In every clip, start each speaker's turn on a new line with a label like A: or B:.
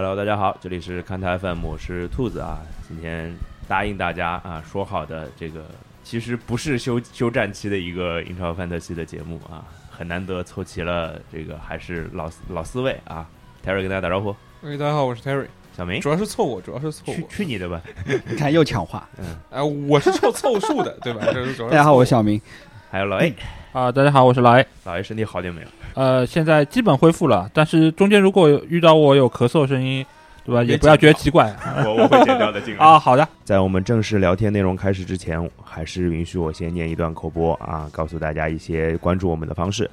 A: Hello，大家好，这里是看台 FM，我是兔子啊。今天答应大家啊，说好的这个其实不是休休战期的一个英超范特西的节目啊，很难得凑齐了这个还是老老四位啊。Terry 跟大家打招呼，
B: 喂，大家好，我是 Terry。
A: 小明，
B: 主要是凑我，主要是凑合。
A: 去去你的吧！
C: 你看又抢话，
B: 嗯，哎，我是凑凑数的，对吧？这是主要。
C: 大家好，我是小明。
A: 还有老 A
D: 啊，大家好，我是老 A。
A: 老 A 身体好点没有？
D: 呃，现在基本恢复了，但是中间如果遇到我有咳嗽声音，对吧？也不要觉得奇怪，
A: 我我会剪掉的，尽量
D: 啊。好的，
A: 在我们正式聊天内容开始之前，还是允许我先念一段口播啊，告诉大家一些关注我们的方式。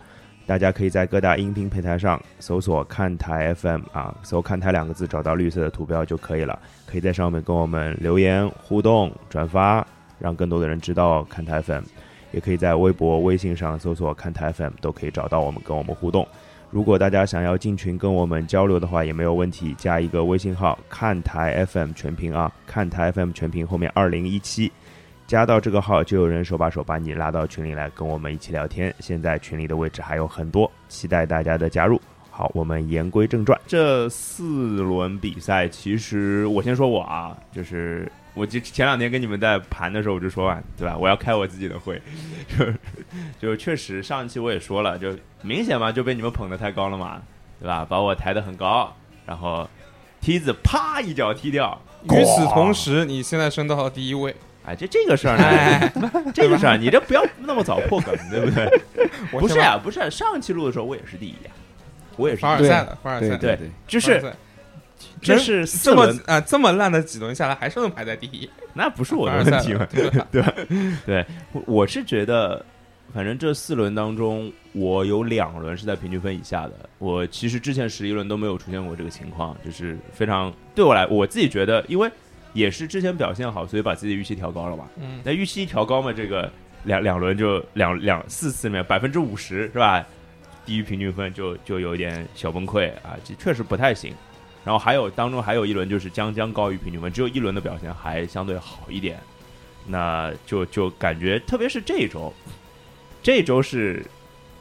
A: 大家可以在各大音频平台上搜索“看台 FM” 啊，搜“看台”两个字，找到绿色的图标就可以了。可以在上面跟我们留言互动、转发，让更多的人知道看台 FM。也可以在微博、微信上搜索“看台 FM”，都可以找到我们，跟我们互动。如果大家想要进群跟我们交流的话，也没有问题，加一个微信号“看台 FM 全屏”啊，“看台 FM 全屏”后面二零一七。加到这个号，就有人手把手把你拉到群里来，跟我们一起聊天。现在群里的位置还有很多，期待大家的加入。好，我们言归正传，这四轮比赛，其实我先说我啊，就是我就前两天跟你们在盘的时候，我就说完，对吧？我要开我自己的会，就就确实上一期我也说了，就明显嘛，就被你们捧得太高了嘛，对吧？把我抬得很高，然后梯子啪一脚踢掉。
B: 与此同时，你现在升到了第一位。
A: 哎，这这个事儿呢，这个事儿，你这不要那么早破梗，对不对？不是啊，不是上期录的时候我也是第一呀，我也是
B: 凡尔赛的，凡尔赛
A: 对，就是这是
B: 这么啊这么烂的几轮下来还是能排在第一，
A: 那不是我的问题嘛？对对对，我是觉得，反正这四轮当中，我有两轮是在平均分以下的。我其实之前十一轮都没有出现过这个情况，就是非常对我来，我自己觉得，因为。也是之前表现好，所以把自己的预期调高了嘛。嗯，那预期一调高嘛，这个两两轮就两两四次里面百分之五十是吧？低于平均分就就有点小崩溃啊，这确实不太行。然后还有当中还有一轮就是将将高于平均分，只有一轮的表现还相对好一点。那就就感觉特别是这一周，这周是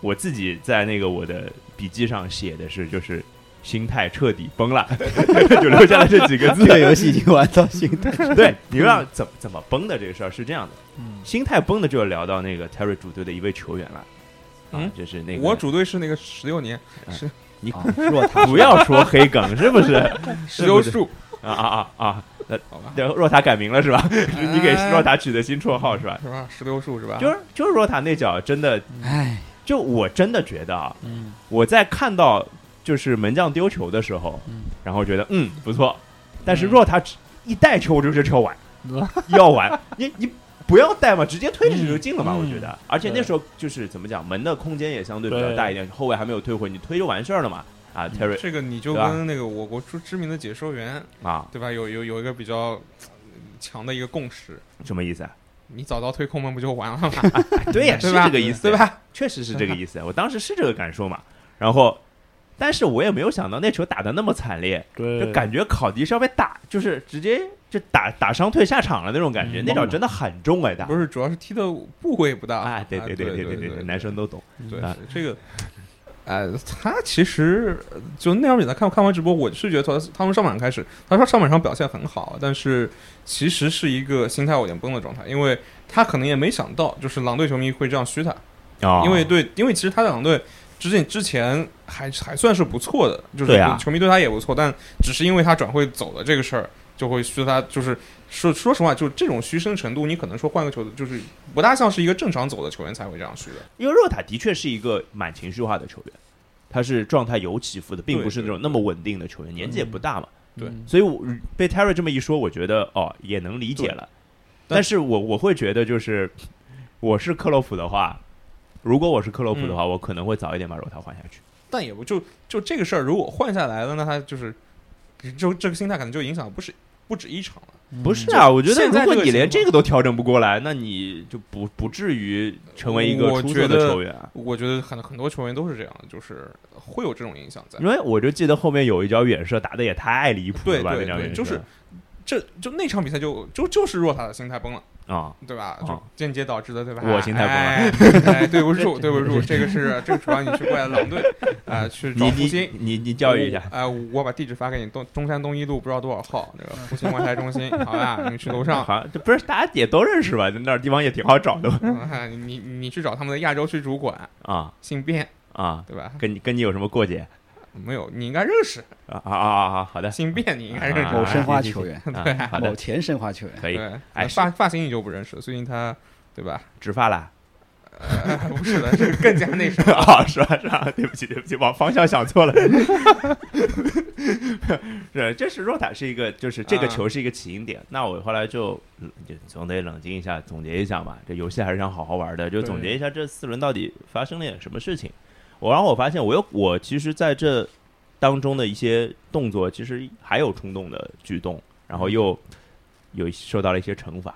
A: 我自己在那个我的笔记上写的是就是。心态彻底崩了，就留下了这几个字。
C: 这个游戏已经玩到心态。
A: 对，你知道怎么怎么崩的这个事儿是这样的。嗯，心态崩的就要聊到那个 Terry 主队的一位球员了。嗯，就是那个
B: 我主队是那个十六年，是
A: 你若塔不要说黑梗是不是？
B: 石榴树
A: 啊啊啊啊！那若塔改名了是吧？你给若塔取的新绰号是吧？
B: 是吧？石榴树是吧？
A: 就是就是若塔那脚真的，哎，就我真的觉得啊，我在看到。就是门将丢球的时候，然后觉得嗯不错，但是若塔一带球就是球完，要完，你你不要带嘛，直接推进去就进了嘛，我觉得。而且那时候就是怎么讲，门的空间也相对比较大一点，后卫还没有退回，你推就完事儿了嘛。啊，Terry，
B: 这个你就跟那个我国知知名的解说员啊，对吧？有有有一个比较强的一个共识，
A: 什么意思啊？
B: 你早早推空门不就完了吗？
A: 对呀，是这个意思，
B: 对吧？
A: 确实是这个意思，我当时是这个感受嘛，然后。但是我也没有想到那球打的那么惨烈，就感觉考迪是要被打，就是直接就打打伤退下场了那种感觉，那脚真的很重哎，打
B: 不是主要是踢的部位不大。
A: 啊，对对对对对对，男生都懂，
B: 对这个，哎，他其实就那场比赛看看完直播，我是觉得他他们上半场开始，他说上半场表现很好，但是其实是一个心态有点崩的状态，因为他可能也没想到，就是狼队球迷会这样嘘他啊，因为对，因为其实他在狼队。之前之前还还算是不错的，就是球迷对他也不错，但只是因为他转会走了这个事儿，就会说他就是说说实话，就这种虚声程度，你可能说换个球，就是不大像是一个正常走的球员才会这样虚的。
A: 因为热塔的确是一个蛮情绪化的球员，他是状态有起伏的，并不是那种那么稳定的球员，年纪也不大嘛。
B: 对，
A: 所以我被 Terry 这么一说，我觉得哦也能理解了。但是我我会觉得，就是我是克洛普的话。如果我是克洛普的话，我可能会早一点把若塔换下去。
B: 但也不就就这个事儿，如果换下来了，那他就是就这个心态可能就影响不是不止一场了。
A: 不是啊，我觉得如果你连这个都调整不过来，那你就不不至于成为一个出色的球员。
B: 我觉得很很多球员都是这样，就是会有这种影响在。
A: 因为我就记得后面有一脚远射打的也太离谱了吧？那脚
B: 远射，就是这就那场比赛就就就是若塔的心态崩了。
A: 啊，
B: 对吧？间接导致的，对吧？
A: 我心态
B: 哎，哎，对不住，对不住，这个是这个主要你去过来狼队，啊，去找福星。
A: 你你教育一下
B: 哎、我把地址发给你，东中山东一路不知道多少号，那个福星外台中心，好吧，你去楼上，
A: 好这不是大家也都认识吧？那儿地方也挺好找的
B: 你你去找他们的亚洲区主管，
A: 啊
B: 姓卞，
A: 啊，
B: 对吧？
A: 跟你跟你有什么过节
B: 没有，你应该认识，
A: 啊啊啊啊啊！好的，
B: 姓卞你应该认识。
A: 啊
C: 某申花球员，
A: 啊好的，
C: 某前申花球员，
A: 可以，
B: 对，
A: 哎
B: 发发型你就不认识，最近他，对吧？
A: 植发啦。
B: 呃，不是的，是更加那什么。
A: 啊，是吧？是吧？对不起，对不起，往方向想错了。是，这是若塔是一个，就是这个
B: 啊
A: 球是一个起因点。那我后来就嗯就总得冷静一下，总结一下嘛。这游戏还是想好好玩的，就总结一下这四轮到底发生了点什么事情。我然后我发现，我有我其实在这当中的一些动作，其实还有冲动的举动，然后又有受到了一些惩罚。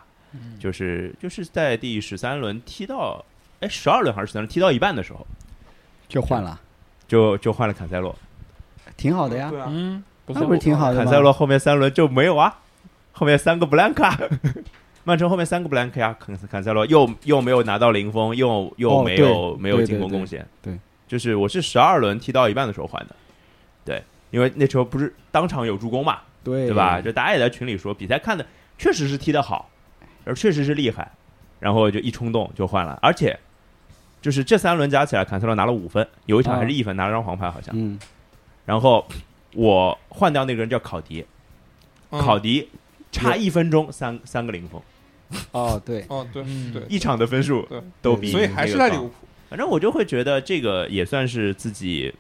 A: 就是就是在第十三轮踢到哎十二轮还是十三轮踢到一半的时候，
C: 就换了，
A: 就就换了坎塞洛。
C: 挺好的呀
B: 对，啊，
D: 嗯，不
C: 那不是挺好的吗？
A: 坎塞洛后面三轮就没有啊，后面三个布兰卡，曼城后面三个布兰卡呀，坎坎塞洛又又没有拿到零封，又又
C: 哦
A: 没有、
C: 对
A: 没有进攻贡献，
C: 对
A: 就是我是十二轮踢到一半的时候换的，对，因为那时候不是当场有助攻嘛，
C: 对
A: 对吧？就大家也在群里说，比赛看的确实是踢得好，而确实是厉害，然后就一冲动就换了，而且就是这三轮加起来，坎塞洛拿了五分，有一场还是一分，拿了张黄牌好像。
C: 嗯，
A: 然后我换掉那个人叫考迪，
B: 嗯
A: 考迪差一分钟三三个零封，
C: 哦，对，
B: 哦，对
D: 嗯
B: 对，
A: 一场的分数
B: 对
A: 都比
B: 所以还是在利物浦。
A: 反正我就会觉得这个也算是自己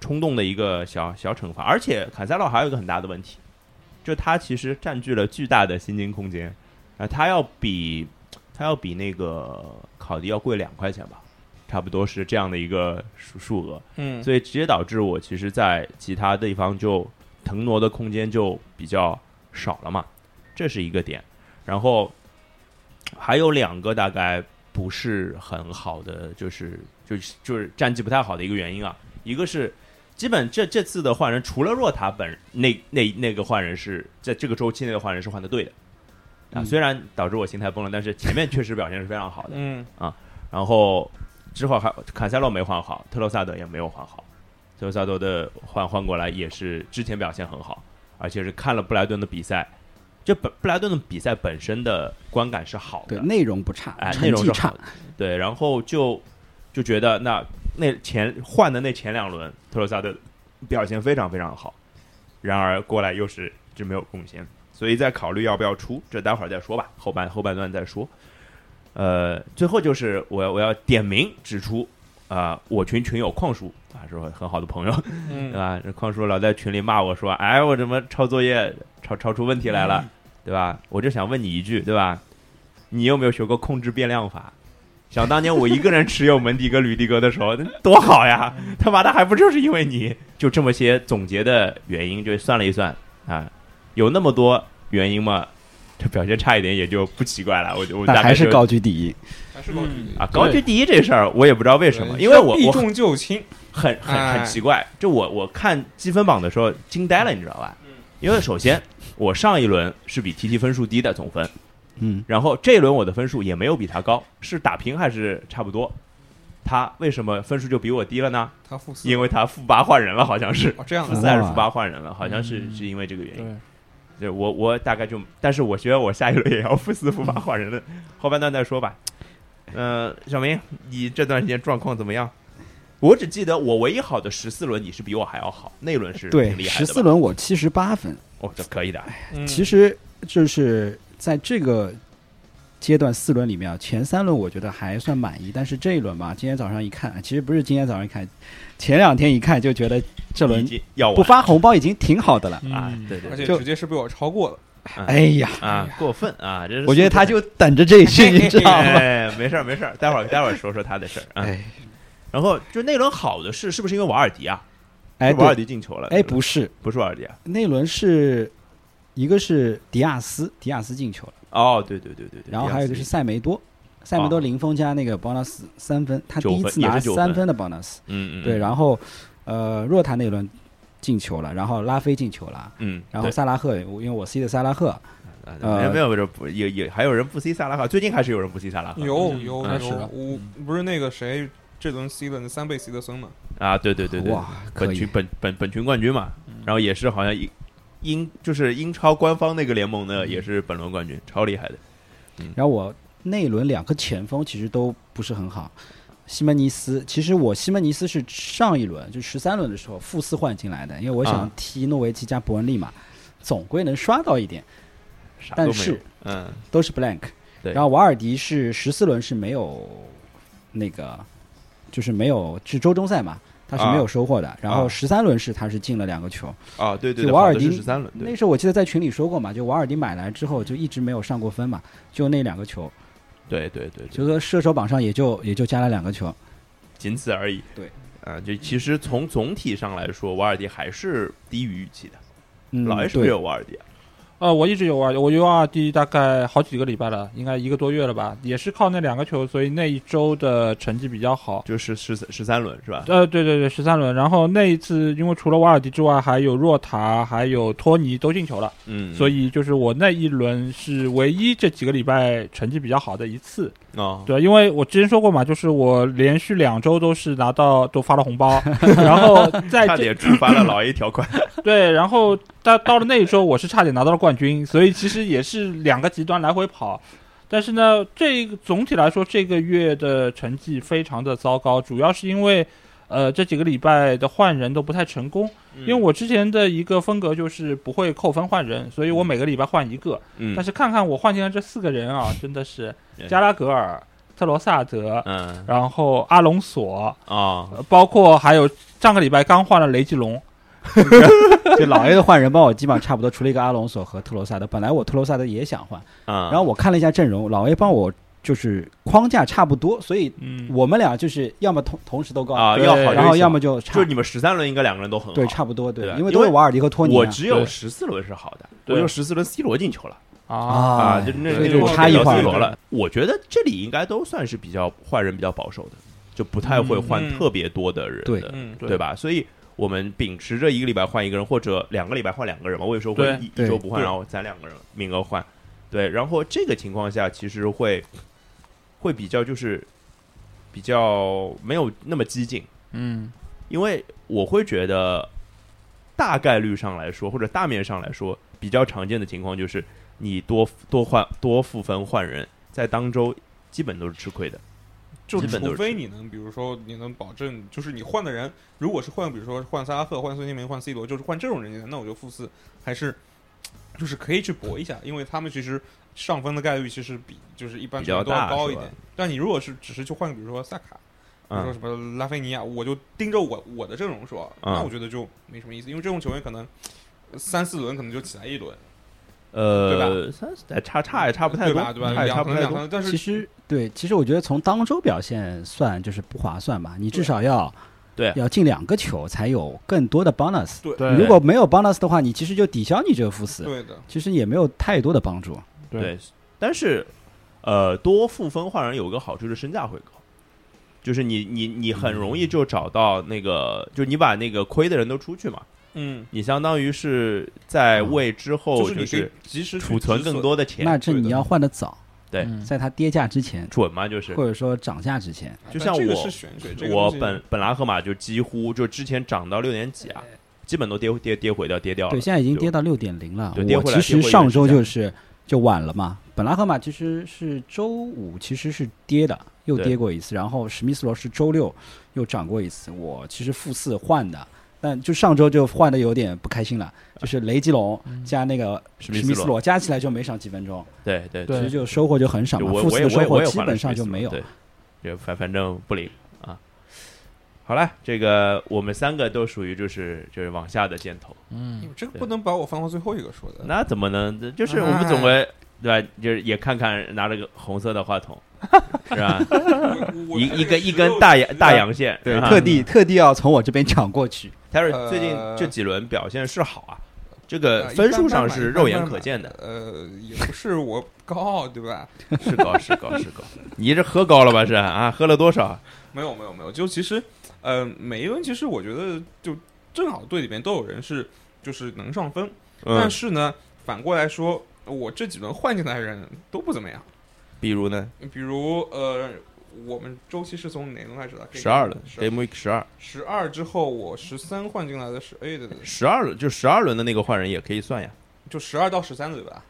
A: 冲动的一个小小惩罚，而且坎塞洛还有一个很大的问题，就他其实占据了巨大的薪金空间，啊，他要比他要比那个考迪要贵两块钱吧，差不多是这样的一个数数额，
B: 嗯，
A: 所以直接导致我其实，在其他地方就腾挪的空间就比较少了嘛，这是一个点。然后还有两个大概不是很好的，就是就是就是战绩不太好的一个原因啊，一个是基本这这次的换人，除了若塔本那那那个换人是在这个周期内的换人是换的对的。啊，
C: 嗯。
A: 虽然导致我心态崩了，但是前面确实表现是非常好的。
B: 嗯。啊。
A: 然后之后还坎塞洛没换好，特洛萨德也没有换好，特洛萨德的换换过来也是之前表现很好，而且是看了布莱顿的比赛，这本布莱顿的比赛本身的观感是好
C: 对，
A: 的，
C: 内容不差，
A: 哎，内容是好的，对，然后就就觉得那那前换的那前两轮特罗萨的表现非常非常好，然而过来又是就没有贡献，所以在考虑要不要出，这待会儿再说吧，后半后半段再说。呃，最后就是我要我要点名指出啊、我群群友矿叔啊，是我很好的朋友，对
B: 嗯，
A: 吧？这矿叔老在群里骂我说，哎，我怎么抄作业抄抄出问题来了，对吧？我就想问你一句，对吧？你有没有学过控制变量法？想当年我一个人持有门迪哥吕迪哥的时候，多好呀！他妈的，还不就是因为你就这么些总结的原因，就算了一算啊，有那么多原因吗？这表现差一点也就不奇怪了。我就我大概
C: 还是高居第一。
B: 还是高居第一
A: 啊，高居第一这事儿我也不知道为什么，因为我
B: 避重就轻，
A: 很很
B: 哎
A: 很奇怪，就我我看积分榜的时候惊呆了，你知道吧？因为首先我上一轮是比 TT 分数低的总分，
C: 嗯，
A: 然后这一轮我的分数也没有比他高，是打平还是差不多？他为什么分数就比我低了呢？
B: 他负四，
A: 因为他负八换人了，好像是
B: 哦这样的
A: 负四还是负八换人了，好像是
D: 嗯
A: 是因为这个原因。
D: 对，
A: 我我大概就，但是我觉得我下一轮也要负四负八换人了，后半段再说吧。呃，小明，你这段时间状况怎么样？我只记得我唯一好的十四轮，你是比我还要好，那轮是挺
C: 对，
A: 厉害的吧。
C: 十四轮我七十八分，
A: 哦，这可以的。
B: 嗯
C: 其实就是在这个阶段四轮里面啊，前三轮我觉得还算满意，但是这一轮吧，今天早上一看，其实不是今天早上一看，前两天一看就觉得这轮
A: 要
C: 不发红包已经挺好的了。
A: 啊
D: 嗯，
A: 对对
B: 而
A: 对，
C: 就
B: 且直接是被我超过了。
C: 哎呀，
A: 啊，过分啊！这是
C: 我觉得他就等着这一句，你 知道吗？
A: 哎，没事儿没事儿，待会儿待会儿说说他的事儿啊。
C: 哎
A: 然后就那轮好的是是不是因为瓦尔迪啊？
C: 哎，
A: 瓦尔，迪进球了？
C: 哎，不是，
A: 不是瓦尔迪啊。
C: 那轮是一个是迪亚斯，迪亚斯进球了，
A: 哦，对对对对对。
C: 然后还有一个是塞梅多，塞梅多
A: 哦
C: 零封加那个邦纳斯三分，他第一次拿三分的邦纳斯，
A: 嗯嗯，
C: 对，然后呃，若塔那轮进球了，然后拉菲进球了，
A: 嗯，
C: 然后萨拉赫，我因为我 C 的萨拉赫
A: 啊，
C: 呃
A: 没有没有不也也还有人不 C 萨拉赫，最近还是有人不 C 萨拉赫。
B: 有有有我不是那个谁这轮 C 的那三倍 C 的森嘛？
A: 啊，对对对对，
C: 哇，
A: 本群。本本本群冠军嘛，然后也是好像英英就是英超官方那个联盟呢也是本轮冠军，超厉害的。
C: 然后我那一轮两个前锋其实都不是很好。西门尼斯，其实我西门尼斯是上一轮就十三轮的时候复四换进来的，因为我想
A: 啊
C: 踢诺维奇加伯恩利嘛，总归能刷到一点，但是，
A: 嗯，
C: 都是 blank。
A: 对
C: 然后瓦尔迪是十四轮是没有那个，就是没有是周中赛嘛，他是没有收获的。然后十三轮是他是进了两个球，
A: 啊，对对对，
C: 就瓦尔迪
A: 十三轮，
C: 那时候我记得在群里说过嘛，就瓦尔迪买来之后就一直没有上过分嘛，就那两个球，
A: 对对对对，
C: 就说射手榜上也就也就加了两个球。
A: 仅此而已。
C: 对，
A: 啊，就其实从总体上来说，瓦尔迪还是低于预期的。
C: 嗯，
A: 老爷是
C: 没
A: 有瓦尔迪啊？
D: 呃，我一直有玩，我有瓦尔迪大概好几个礼拜了，应该一个多月了吧，也是靠那两个球，所以那一周的成绩比较好。
A: 就是十十三轮是吧？
D: 呃，对对对，十三轮。然后那一次，因为除了瓦尔迪之外，还有若塔，还有托尼都进球了，
A: 嗯，
D: 所以就是我那一轮是唯一这几个礼拜成绩比较好的一次。
A: 哦，
D: 对，因为我之前说过嘛，就是我连续两周都是拿到都发了红包，然后在这
A: 差点触发了老 A 条款。
D: 对，然后到到了那一周，我是差点拿到了冠军，所以其实也是两个极端来回跑。但是呢，这个总体来说，这个月的成绩非常的糟糕，主要是因为，呃，这几个礼拜的换人都不太成功。因为我之前的一个风格就是不会扣分换人，所以我每个礼拜换一个。
A: 嗯，
D: 但是看看我换进来这四个人啊，真的是加拉格尔、特罗萨德，
A: 嗯
D: 然后阿隆索，
A: 啊，
D: 呃包括还有上个礼拜刚换了雷吉隆。
C: 就老 A 的换人帮我基本上差不多，除了一个阿隆索和特罗萨德。本来我特罗萨德也想换，
A: 啊，
C: 然后我看了一下阵容，老 A 帮我就是框架差不多，所以
D: 嗯，
C: 我们俩就是要么同同时都高，
A: 啊
D: 对
A: 要好，
C: 然后要么就差
A: 就是你们十三轮应该两个人都很好。
C: 对差不多对因为都是瓦尔迪和托尼啊。
A: 我只有十四轮是好的，我有十四轮 C 罗进球了
D: 啊，
A: 啊，就那那
C: 就差异化
A: C 罗了。我觉得这里应该都算是比较换人比较保守的，就不太会换
B: 嗯
A: 特别多的人
C: 对
A: 的，
B: 嗯，
A: 对吧？所以我们秉持着一个礼拜换一个人，或者两个礼拜换两个人嘛。我有时候会一一周不换，然后攒两个人名额换。对，然后这个情况下其实会会比较就是比较没有那么激进，
D: 嗯
A: 因为我会觉得大概率上来说，或者大面上来说，比较常见的情况就是你多多换多负分换人，在当周基本都是吃亏的。
B: 就除非你能，比如说你能保证，就是你换的人，如果是换，比如说换萨拉赫、换孙兴民、换 C 罗，就是换这种人员，那我就负四还是就是可以去搏一下，因为他们其实上分的概率其实比就是一般
A: 比较
B: 都要高一点。但你如果是只是去换，比如说萨卡，比如说
A: 嗯。
B: 什么拉菲尼亚，我就盯着我我的阵容说，
A: 嗯
B: 那我觉得就没什么意思，因为这种球员可能三四轮可能就起来一轮，
A: 呃，三哎差差也差不太多，
B: 对吧？对吧？
A: 差也差不太多。
B: 但是
C: 其实对，其实我觉得从当周表现算就是不划算吧，你至少要
A: 对
C: 要进两个球才有更多的 bonus。
B: 对
C: 如果没有 bonus 的话，你其实就抵消你这个负四，
B: 对的，
C: 其实也没有太多的帮助。
D: 对
A: 对，但是呃，多负分换人有个好处是身价会高，就是你你你很容易就找到那个，就你把那个亏的人都出去嘛，
B: 嗯，
A: 你相当于是在为之后
B: 就是及时
A: 储存更多的钱，
C: 那这你要换的早，
A: 对。
D: 嗯。
C: 在它跌价之前，
A: 准嘛，就是。
C: 或者说涨价之前。
A: 就像我我本本拉赫马就几乎就之前涨到六点几啊，基本都跌跌跌回掉跌掉了，
C: 对，现在已经跌到六点零了。
A: 对跌
C: 我
A: 回来
C: 其实上周就是就晚了嘛，本拉赫马其实是周五其实是跌的，又跌过一次，然后史密斯罗是周六又涨过一次。我其实负四换的，但就上周就换的有点不开心了，就是雷吉隆加那个史密斯
A: 罗
C: 罗加起来就没上几分钟，
A: 对对
D: 对
C: 其实就收获就很少
A: 我
C: 负四的收
A: 我
C: 获基本上就没有。
A: 就反反正不灵啊。好了，这个我们三个都属于就是就是往下的箭头，
D: 嗯
B: 你这个不能把我放到最后一个说的。
A: 那怎么能？就是我们总归对吧？就是也看看拿着个红色的话筒，是吧？一一根一根大阳大阳线，
C: 对，特地特地要从我这边抢过去。
A: 最近这几轮表现是好啊，这
B: 呃
A: 个分数上是肉眼可见的，。
B: 呃，也不是我高傲，对吧？
A: 是高是高是高。你这喝高了吧？是啊？喝了多少？
B: 没有没有没有，就其实，呃，每一轮其实我觉得就正好队里面都有人是就是能上分，但
A: 嗯
B: 是呢，反过来说，我这几轮换进来的人都不怎么样。
A: 比如呢，
B: 比如呃，我们周期是从哪轮开始的？
A: 十二轮
B: 十
A: Game Week 十二，
B: 十二之后，我十三换进来的是，哎，对对对，
A: 十二轮就十二轮的那个换人也可以算呀，
B: 就十二到十三对吧？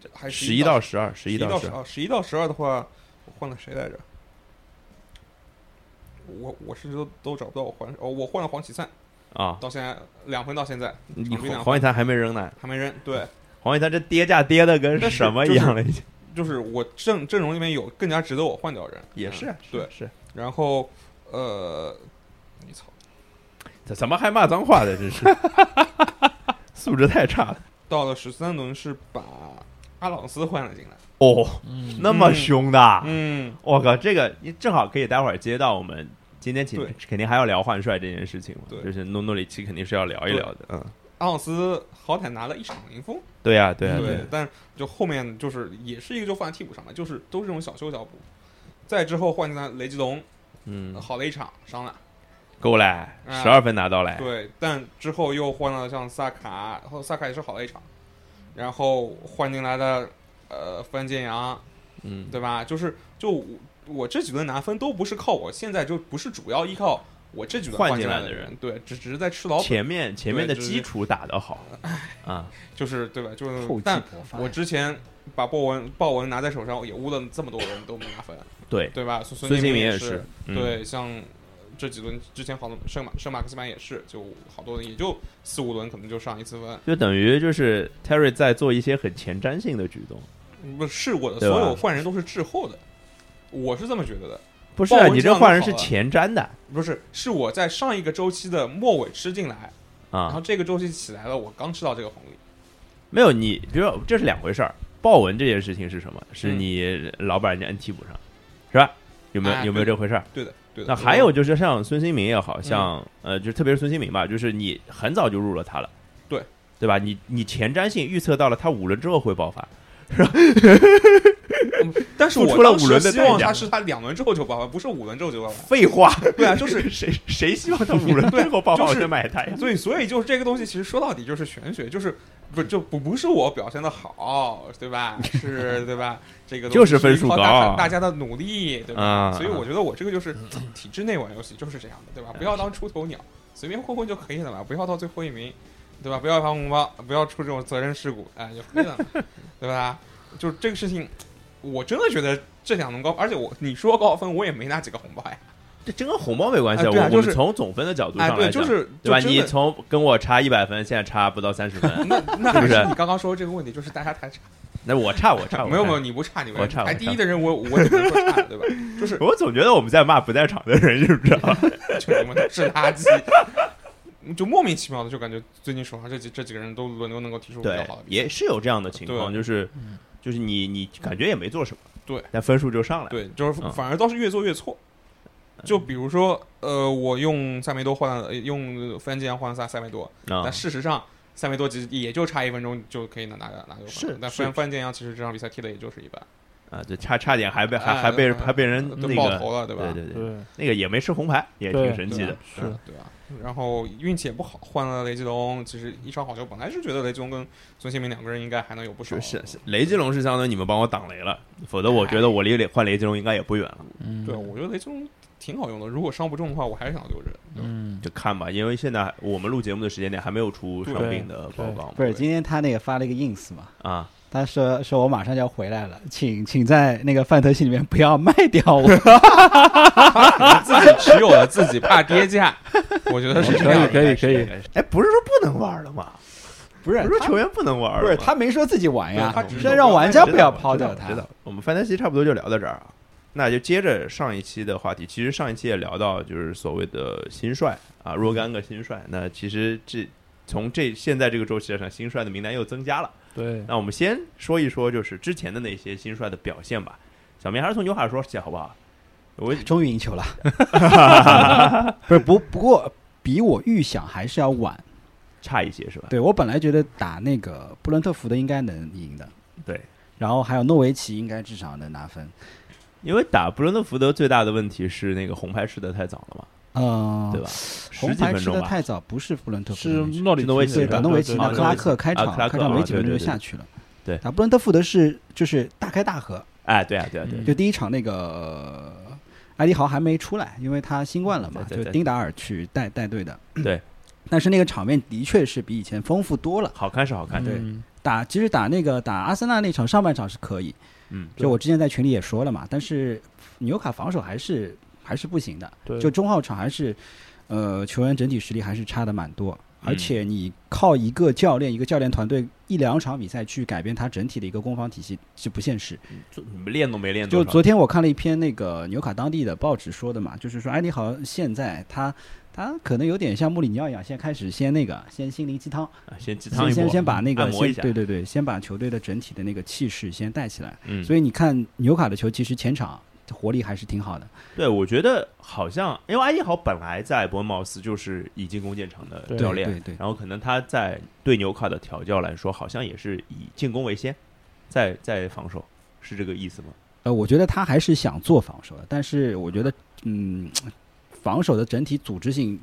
B: 这还
A: 十一
B: 一
A: 到十二，十
B: 十
A: 一到十二，
B: 十一到十二的话，我换了谁来着？我我甚至都都找不到我换哦，我换了黄启灿，
A: 啊，
B: 到现在两分到现在。
A: 黄黄一滩还没扔呢，
B: 还没扔，对，
A: 黄启灿这跌价跌的跟什么一样了，已经
B: 就是我阵阵容里面有更加值得我换掉的人，
A: 也是
B: 嗯对，
A: 是，
B: 然后呃，你操，
A: 这怎么还骂脏话的？真是 素质太差了。
B: 到了十三轮是把阿朗斯换了进来，
A: 哦，
D: 嗯
A: 那么凶的，
B: 嗯，
A: 我靠，这个你正好可以待会儿接到我们今天请
B: 对
A: 肯定还要聊换帅这件事情嘛，
B: 对
A: 就是诺诺里奇肯定是要聊一聊的，嗯，
B: 阿朗斯好歹拿了一场零封，
A: 对呀，对呀，
B: 对
A: 呀，
B: 但就后面就是也是一个就放在替补上了，就是都是这种小修小补。再之后换进来雷吉隆，
A: 嗯，
B: 好了一场伤了，
A: 够嘞，
B: 啊。
A: 十二分拿到嘞，
B: 对，但之后又换了像萨卡，然后萨卡也是好了一场，然后换进来的呃范建阳，
A: 嗯，
B: 对吧？就是就我我这几轮拿分都不是靠我现在就不是主要依靠我这局
A: 换
B: 换来的
A: 进来的人
B: 对，只只是在吃老本，
A: 前面前面的基础打得好 啊，
B: 就是对吧？就是但。我之前把豹纹豹纹拿在手上，也污了这么多人都没拿分，
A: 对，
B: 对吧？孙
A: 孙兴民也是，嗯，
B: 对，像呃这几轮之前好多圣马圣马克斯班也是，就好多人也就四五轮可能就上一次分，
A: 就等于就是 Terry 在做一些很前瞻性的举动，
B: 不是我的所有换人都是滞后的，我是这么觉得的。
A: 不是啊，你这换人是前瞻的
B: 不是，是我在上一个周期的末尾吃进来啊，然后
A: 啊，
B: 这个周期起来了，我刚吃到这个红利。
A: 没有你，比如说这是两回事儿。豹纹这件事情是什么？是
B: 嗯
A: 你老板人家摁替补上，是吧？有没有
B: 哎
A: 有没有这回事儿？
B: 对的，对的。
A: 那还有就是像孙兴民也好
B: 嗯
A: 像呃，就特别是孙兴民吧，就是你很早就入了他了，
B: 对
A: 对吧？你你前瞻性预测到了他五轮之后会爆发，
B: 但是
A: 付出了
B: 我当时
A: 五轮的
B: 希望他是他两轮之后就爆发，不是五轮之后就爆发。
A: 废话，
B: 对啊，就是
A: 谁谁希望他五轮之后爆发，
B: 就
A: 买他呀。
B: 所以，所以就是这个东西，其实说到底就是玄学，就是不就不不是我表现的好，对吧？是，对吧？这个
A: 就是分数高
B: 大大家的努力，对吧？
A: 啊
B: 所以我觉得我这个就是体制内玩游戏就是这样的，对吧？不要当出头鸟，随便混混就可以了嘛，不要到最后一名，对吧？不要发红包，不要出这种责任事故，哎，就可以了，对吧？就这个事情，我真的觉得这两轮高，而且我你说高分，我也没拿几个红包呀，
A: 这真跟红包没关系，我我们
B: 哎对啊就是
A: 从总分的角度上来讲，
B: 就是
A: 对吧？你从跟我差一百分，现在差不到三十分，
B: 那那
A: 是不是
B: 你刚刚说这个问题，就是大家太差。
A: 那我差我差，我
B: 没有没有，，你不差，你不
A: 我差
B: 排第一的人我我只能说差，对吧？就是
A: 我总觉得我们在骂不在场的人，是不是？
B: 就你们都是垃圾，就莫名其妙的就感觉最近手上这几这几个人都轮流能够提出比较好的，
A: 也是有这样的情况，
B: 对
A: 就是
D: 嗯
A: 就是你你感觉也没做什么，
B: 对，
A: 但分数就上来了，
B: 对，就是
A: 嗯
B: 反而倒是越做越错。就比如说，呃，我用塞梅多换了，呃用范建阳换了塞塞梅多，
A: 啊
B: 但，事实上塞梅多其实也就差一分钟就可以拿拿个拿个分
A: 是
B: 但
A: 是
B: 范范建阳其实这场比赛踢的也就是一般，
A: 啊，就差差点还被还
B: 哎
A: 还被
B: 呃
A: 还被人那个，
B: 爆头了，对吧？
A: 对对对，那个也没吃红牌，也挺神奇的，
D: 是
A: 嗯
B: 对吧？然后运气也不好，换了雷吉隆。其实一场好球，本来是觉得雷吉隆跟孙兴民两个人应该还能有不少。
A: 是是，雷吉隆是相当于你们帮我挡雷了，否则我觉得我离雷换雷吉隆应该也不远了，
D: 嗯，
B: 对，我觉得雷吉隆挺好用的。如果伤不重的话，我还是想留着。
D: 嗯，
A: 就看吧，因为现在我们录节目的时间点还没有出伤病的报告嘛，
C: 不是今天他那个发了一个 ins 嘛，
A: 啊，
C: 他说说我马上就要回来了，请请在那个范特西里面不要卖掉我。
B: 自己持有了，自己怕跌价，我觉得是这
D: 可以
B: 样。
D: 可以可以，
A: 哎，不是说不能玩了吗？
C: 不是
A: 不是说球员不能玩了，
C: 不是他没说自己玩呀
B: 他只，是
C: 是让玩家不要抛掉他
A: 知。道，我们范特西差不多就聊到这儿啊。那就接着上一期的话题，其实上一期也聊到，就是所谓的新帅啊，若干个新帅。那其实这从这现在这个周期上，新帅的名单又增加了。
D: 对，
A: 那我们先说一说，就是之前的那些新帅的表现吧。小明还是从牛海说起，好不好？我
C: 终于赢球了，不是不不过比我预想还是要晚。
A: 差一些是吧？
C: 对我本来觉得打那个布伦特福德应该能赢的，
A: 对，
C: 然后还有诺维奇应该至少能拿分。
A: 因为打布伦特福德最大的问题是那个红牌吃的太早了嘛，
C: 嗯，
A: 对吧？
C: 红牌吃的。太早，不是布伦特福
D: 是
C: 德是
D: 诺里
A: 诺维奇
C: 对打诺维奇，
A: 啊
C: 那克拉克开场，开场没几分钟就下去了。
A: 对
C: 打布伦特福德是就是大开大合，
A: 哎，对啊，对啊，对
C: 就第一场那个呃埃迪豪还没出来，因为他新冠了嘛，就丁达尔去带带队的。
A: 对，
C: 但是那个场面的确是比以前丰富多了。
A: 好看是好看，
C: 对
D: 嗯
C: 打其实打那个打阿森纳那场上半场是可以，
A: 嗯，
C: 就我之前在群里也说了嘛，但是纽卡防守还是还是不行的，
D: 对，
C: 就中后场还是呃球员整体实力还是差的蛮多。
A: 嗯
C: 而且你靠一个教练、一个教练团队一两场比赛去改变他整体的一个攻防体系是不现实。
A: 做你们练都没练，
C: 就昨天我看了一篇那个纽卡当地的报纸说的嘛，就是说埃迪豪现在他他可能有点像穆里尼奥一样，现在开始先那个先心灵鸡汤，
A: 啊先鸡汤，
C: 先先先把那个先对对对，先把球队的整体的那个气势先带起来。
A: 嗯，
C: 所以你看纽卡的球，其实前场活力还是挺好的。
A: 对，我觉得好像因为埃迪豪本来在伯恩茅斯就是以进攻见长的教练，
C: 对对
A: 然后可能他在对纽卡的调教来说，好像也是以进攻为先，再再防守，是这个意思吗？
C: 呃，我觉得他还是想做防守的，但是我觉得嗯，防守的整体组织性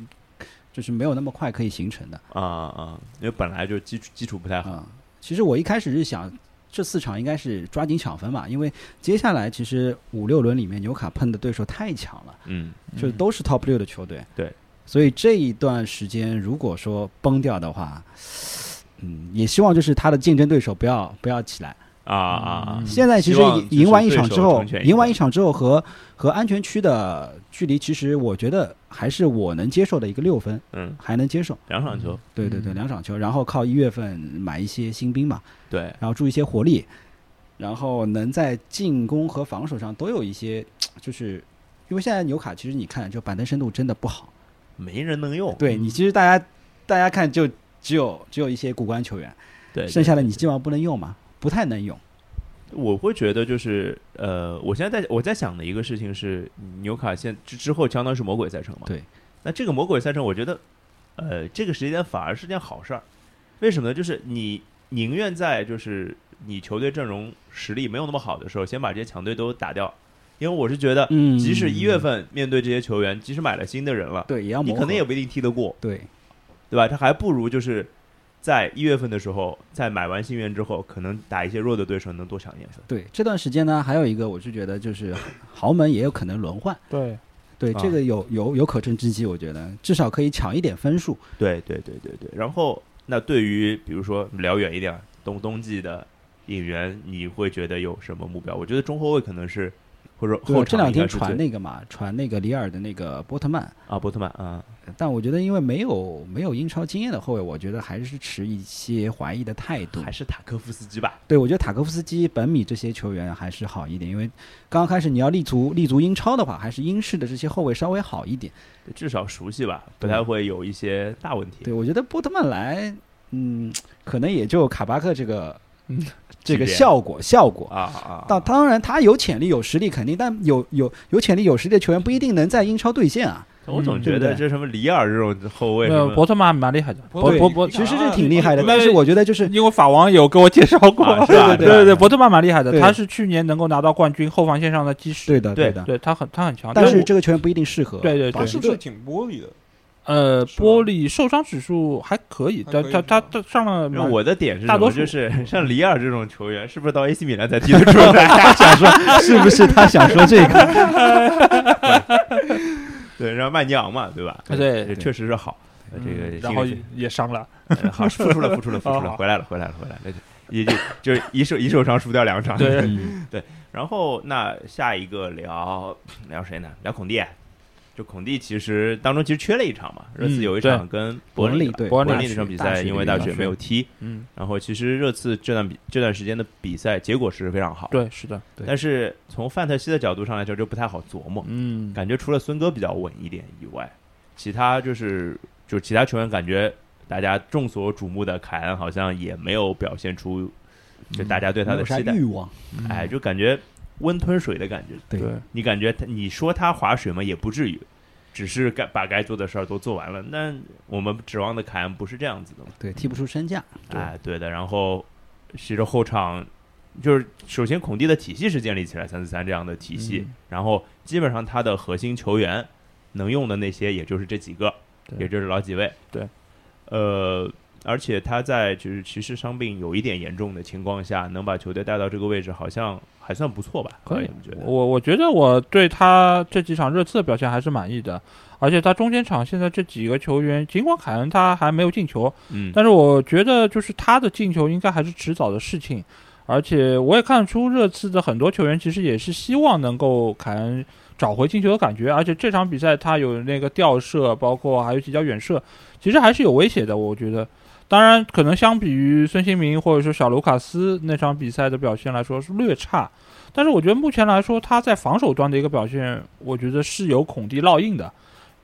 C: 就是没有那么快可以形成的。
A: 啊啊，因为本来就基础基础不太好，
C: 啊、其实我一开始是想，这四场应该是抓紧抢分吧，因为接下来其实五六轮里面纽卡碰的对手太强了，
A: 嗯，
C: 就都是 top 六的球队。
A: 对，
C: 所以这一段时间如果说崩掉的话，嗯，也希望就是他的竞争对手不要不要起来。
A: 啊啊
C: 现在其实赢赢完一场之后赢完一场之后和和安全区的距离，其实我觉得还是我能接受的一个六分，
A: 嗯，
C: 还能接受。
A: 两场球，
C: 对对对，
D: 嗯。
C: 两场球，然后靠一月份买一些新兵嘛，
A: 对，
C: 然后注一些活力，然后能在进攻和防守上都有一些，就是因为现在纽卡其实你看，就板凳深度真的不好。
A: 没人能用，
C: 对你其实大家大家看就只有只有一些骨干球员，
A: 对，
C: 剩下的你基本上不能用嘛，不太能用。
A: 我会觉得就是呃，我现在在我在想的一个事情是，纽卡现之之后相当于是魔鬼赛程嘛，
C: 对，
A: 那这个魔鬼赛程，我觉得呃，这个时间点反而是件好事儿，为什么呢？就是你宁愿在就是你球队阵容实力没有那么好的时候，先把这些强队都打掉，因为我是觉得，
C: 嗯。
A: 即使一月份面对这些球员，即使买了新的人了，
C: 对，也要
A: 你可能也不一定踢得过，
C: 对。
A: 对吧？他还不如就是在一月份的时候，在买完新援之后，可能打一些弱的对手能多抢一点分。
C: 对。这段时间呢，还有一个我是觉得就是豪门也有可能轮换，
D: 对，
C: 对
A: 啊
C: 这个有有有可乘之机，我觉得至少可以抢一点分数。
A: 对对对对对。然后，那对于比如说聊远一点，冬冬季的引援，你会觉得有什么目标？我觉得中后卫可能是，或者后
C: 对，这两天传那个嘛，传那个里尔的那个波特曼，
A: 啊，波特曼啊，
C: 但我觉得因为没有没有英超经验的后卫，我觉得还是持一些怀疑的态度。
A: 还是塔科夫斯基吧。
C: 对，我觉得塔科夫斯基、本米这些球员还是好一点，因为刚刚开始你要立足立足英超的话，还是英式的这些后卫稍微好一点。
A: 至少熟悉吧，不太会有一些大问题。
C: 对，我觉得波特曼来，嗯，可能也就卡巴克这个
D: 嗯
C: 这个效果效果。
A: 啊啊，
C: 当当然，他有潜力、有实力，肯定，但有有有潜力、有实力的球员不一定能在英超兑现啊。
A: 我总
D: 嗯
A: 觉得这什么里尔这种后卫什
D: 呃，
A: 么
D: 伯特曼蛮厉害的，伯
C: 对
D: 伯伯，
C: 其实是挺厉害的，
D: 啊
C: 但是我觉得就是
D: 因为法王有给我介绍过，
C: 对
D: 对对对，伯特曼蛮厉害的，他是去年能够拿到冠军后防线上的基石，
C: 对的，
A: 对
C: 的。
D: 对他很他很强，
C: 但是这个球员不一定适合。
D: 对对对
B: 他是，不是挺玻璃的？
D: 呃，玻璃受伤指数还可以，他他他他上了
A: 我的点是什么？
D: 大多数
A: 就是 像里尔这种球员，是不是到 AC 米兰才踢得出来？
C: 想说是不是他想说这个？
A: 对，然后曼尼昂嘛，对吧？
D: 对
A: 确实是好。呃这个
D: 嗯然后也伤了，
A: 呃好，复出了，复出了，复出了，
D: 好
A: 回来了，回来了，回来了，也就就是一受一受伤输掉两场。
D: 对
C: 对
A: 然后那下一个聊聊谁呢？聊孔蒂。就孔蒂其实当中其实缺了一场嘛，热刺
D: 嗯
A: 有一场跟伯恩利伯恩利那场比赛因为大
C: 大学
A: 雪没有踢，
D: 嗯，
A: 然后其实热刺这段比这段时间的比赛结果是非常好，
D: 对，是的，
C: 对。
A: 但是从范特西的角度上来说就不太好琢磨，
D: 嗯，
A: 感觉除了孙哥比较稳一点以外，其他就是就其他球员感觉大家众所瞩目的凯恩好像也没有表现出就大家对他的期待，
C: 欲望。
D: 嗯。
A: 哎，就感觉温吞水的感觉。
C: 对
D: 对，
A: 你感觉他你说他划水吗？也不至于，只是该把该做的事儿都做完了。那我们指望的凯恩不是这样子的嘛？
C: 对，踢不出身价。
D: 对
A: 哎，对的。然后其实后场就是首先孔蒂的体系是建立起来三四三这样的体系，
D: 嗯
A: 然后基本上他的核心球员能用的那些也就是这几个，也就是老几位。
D: 对，
A: 呃，而且他在就是骑士伤病有一点严重的情况下，能把球队带到这个位置，好像还算不错吧？
D: 可以
A: 觉得？
D: 我我觉得我对他这几场热刺的表现还是满意的，而且他中间场现在这几个球员，尽管凯恩他还没有进球，
A: 嗯，
D: 但是我觉得就是他的进球应该还是迟早的事情，而且我也看出热刺的很多球员其实也是希望能够凯恩找回进球的感觉，而且这场比赛他有那个吊射，包括还有几脚远射，其实还是有威胁的，我觉得。当然，可能相比于孙兴民或者说小卢卡斯那场比赛的表现来说是略差，但是我觉得目前来说他在防守端的一个表现，我觉得是有孔蒂烙印的，